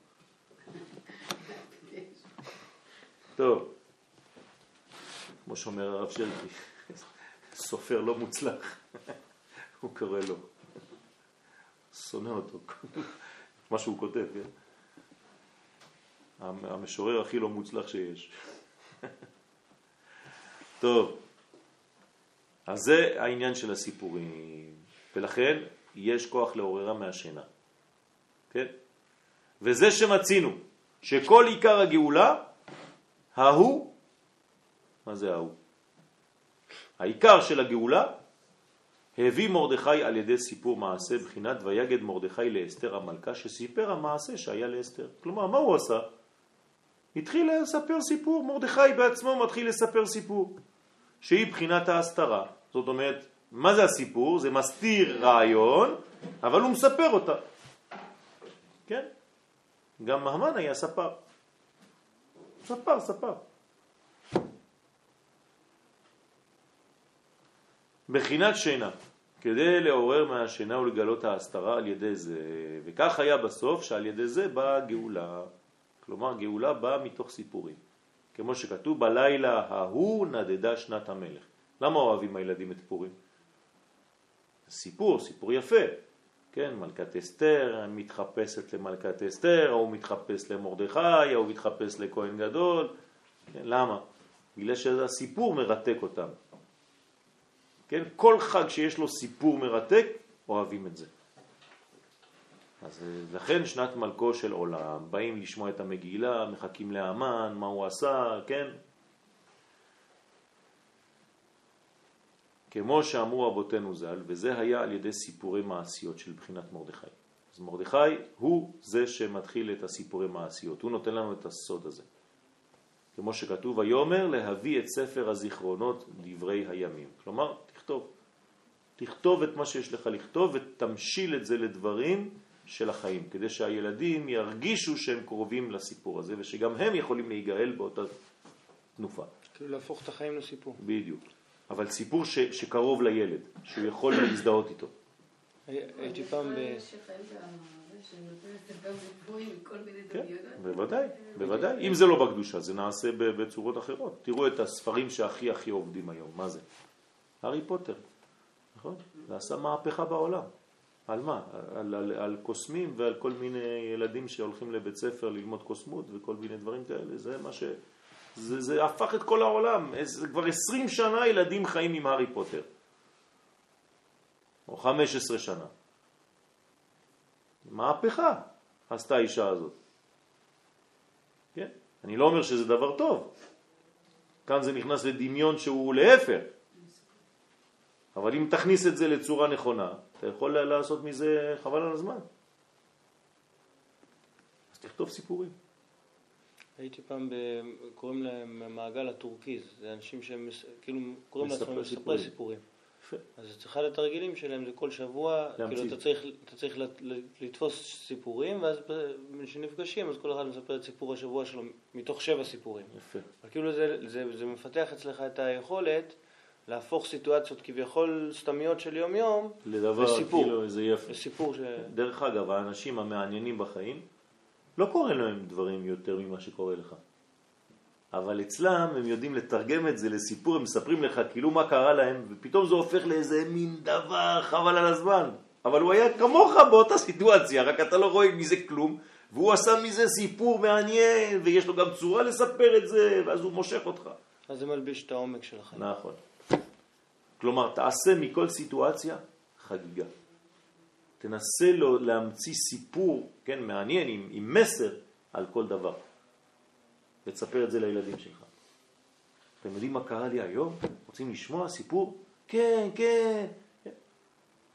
S1: טוב, כמו שאומר הרב שרקי, סופר לא מוצלח, הוא קורא לו. שונא אותו, מה שהוא כותב, כן? המ- המשורר הכי לא מוצלח שיש. טוב, אז זה העניין של הסיפורים, ולכן יש כוח לעוררה מהשינה, כן? וזה שמצינו, שכל עיקר הגאולה, ההוא, מה זה ההוא? העיקר של הגאולה, הביא מרדכי על ידי סיפור מעשה בחינת ויגד מרדכי לאסתר המלכה שסיפר המעשה שהיה לאסתר. כלומר, מה הוא עשה? התחיל לספר סיפור, מרדכי בעצמו מתחיל לספר סיפור, שהיא בחינת ההסתרה. זאת אומרת, מה זה הסיפור? זה מסתיר רעיון, אבל הוא מספר אותה. כן? גם המן היה ספר. ספר, ספר. בחינת שינה, כדי לעורר מהשינה ולגלות ההסתרה על ידי זה, וכך היה בסוף שעל ידי זה באה הגאולה. כלומר, גאולה באה מתוך סיפורים. כמו שכתוב, בלילה ההוא נדדה שנת המלך. למה אוהבים הילדים את פורים? סיפור, סיפור יפה, כן, מלכת אסתר מתחפשת למלכת אסתר, או מתחפש למרדכי, או מתחפש לכהן גדול, כן, למה? בגלל שהסיפור מרתק אותם. כן, כל חג שיש לו סיפור מרתק, אוהבים את זה. אז אה, לכן שנת מלכו של עולם, באים לשמוע את המגילה, מחכים לאמן, מה הוא עשה, כן? כמו שאמרו אבותינו ז"ל, וזה היה על ידי סיפורי מעשיות של בחינת מרדכי. אז מרדכי הוא זה שמתחיל את הסיפורי מעשיות, הוא נותן לנו את הסוד הזה. כמו שכתוב, ויאמר להביא את ספר הזיכרונות דברי הימים. כלומר, תכתוב. תכתוב את מה שיש לך לכתוב ותמשיל את זה לדברים של החיים, כדי שהילדים ירגישו שהם קרובים לסיפור הזה ושגם הם יכולים להיגאל באותה תנופה.
S3: כאילו להפוך את החיים לסיפור.
S1: בדיוק. אבל סיפור ש, שקרוב לילד, שהוא יכול להזדהות איתו.
S3: הייתי פעם ב...
S1: כן, בוודאי, בוודאי. אם זה לא בקדושה, זה נעשה בצורות אחרות. תראו את הספרים שהכי הכי עובדים היום, מה זה? הארי פוטר, נכון? זה עשה מהפכה בעולם. על מה? על, על, על קוסמים ועל כל מיני ילדים שהולכים לבית ספר ללמוד קוסמות וכל מיני דברים כאלה. זה מה ש... זה, זה הפך את כל העולם. זה כבר עשרים שנה ילדים חיים עם הארי פוטר. או חמש עשרה שנה. מהפכה עשתה האישה הזאת. כן? אני לא אומר שזה דבר טוב. כאן זה נכנס לדמיון שהוא להפך. אבל אם תכניס את זה לצורה נכונה, אתה יכול לעשות מזה חבל על הזמן. אז תכתוב סיפורים.
S3: הייתי פעם, ב... קוראים להם מעגל הטורקיז, זה אנשים שהם כאילו קוראים לעצמם מספרי סיפורים. אז אחד התרגילים שלהם זה כל שבוע, כאילו אתה צריך, אתה צריך לתפוס סיפורים, ואז כשנפגשים אז כל אחד מספר את סיפור השבוע שלו מתוך שבע סיפורים.
S1: יפה.
S3: כאילו זה, זה, זה מפתח אצלך את היכולת להפוך סיטואציות כביכול סתמיות של יום יום
S1: לדבר,
S3: לסיפור.
S1: כאילו, זה יפה.
S3: לסיפור ש...
S1: דרך אגב, האנשים המעניינים בחיים, לא קורה להם דברים יותר ממה שקורה לך. אבל אצלם הם יודעים לתרגם את זה לסיפור, הם מספרים לך כאילו מה קרה להם, ופתאום זה הופך לאיזה מין דבר חבל על הזמן. אבל הוא היה כמוך באותה סיטואציה, רק אתה לא רואה מזה כלום, והוא עשה מזה סיפור מעניין, ויש לו גם צורה לספר את זה, ואז הוא מושך אותך.
S3: אז זה מלביש את העומק של החיים.
S1: נכון. כלומר, תעשה מכל סיטואציה חגיגה. תנסה לו להמציא סיפור, כן, מעניין, עם, עם מסר על כל דבר. ותספר את זה לילדים שלך. אתם יודעים מה קרה לי היום? רוצים לשמוע סיפור? כן, כן. כן.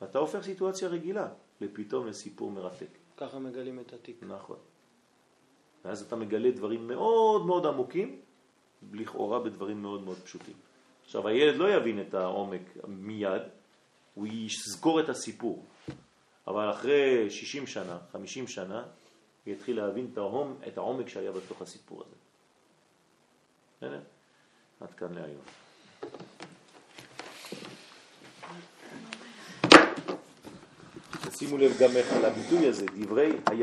S1: אתה הופך סיטואציה רגילה לפתאום לסיפור מרתק.
S3: ככה מגלים את התיק.
S1: נכון. ואז אתה מגלה דברים מאוד מאוד עמוקים, לכאורה בדברים מאוד מאוד פשוטים. עכשיו, הילד לא יבין את העומק מיד, הוא יסגור את הסיפור. אבל אחרי 60 שנה, 50 שנה, הוא יתחיל להבין את, ההום, את העומק שהיה בתוך הסיפור הזה. הנה, עד כאן להיום. שימו לב גם איך על הביטוי הזה, דברי היה...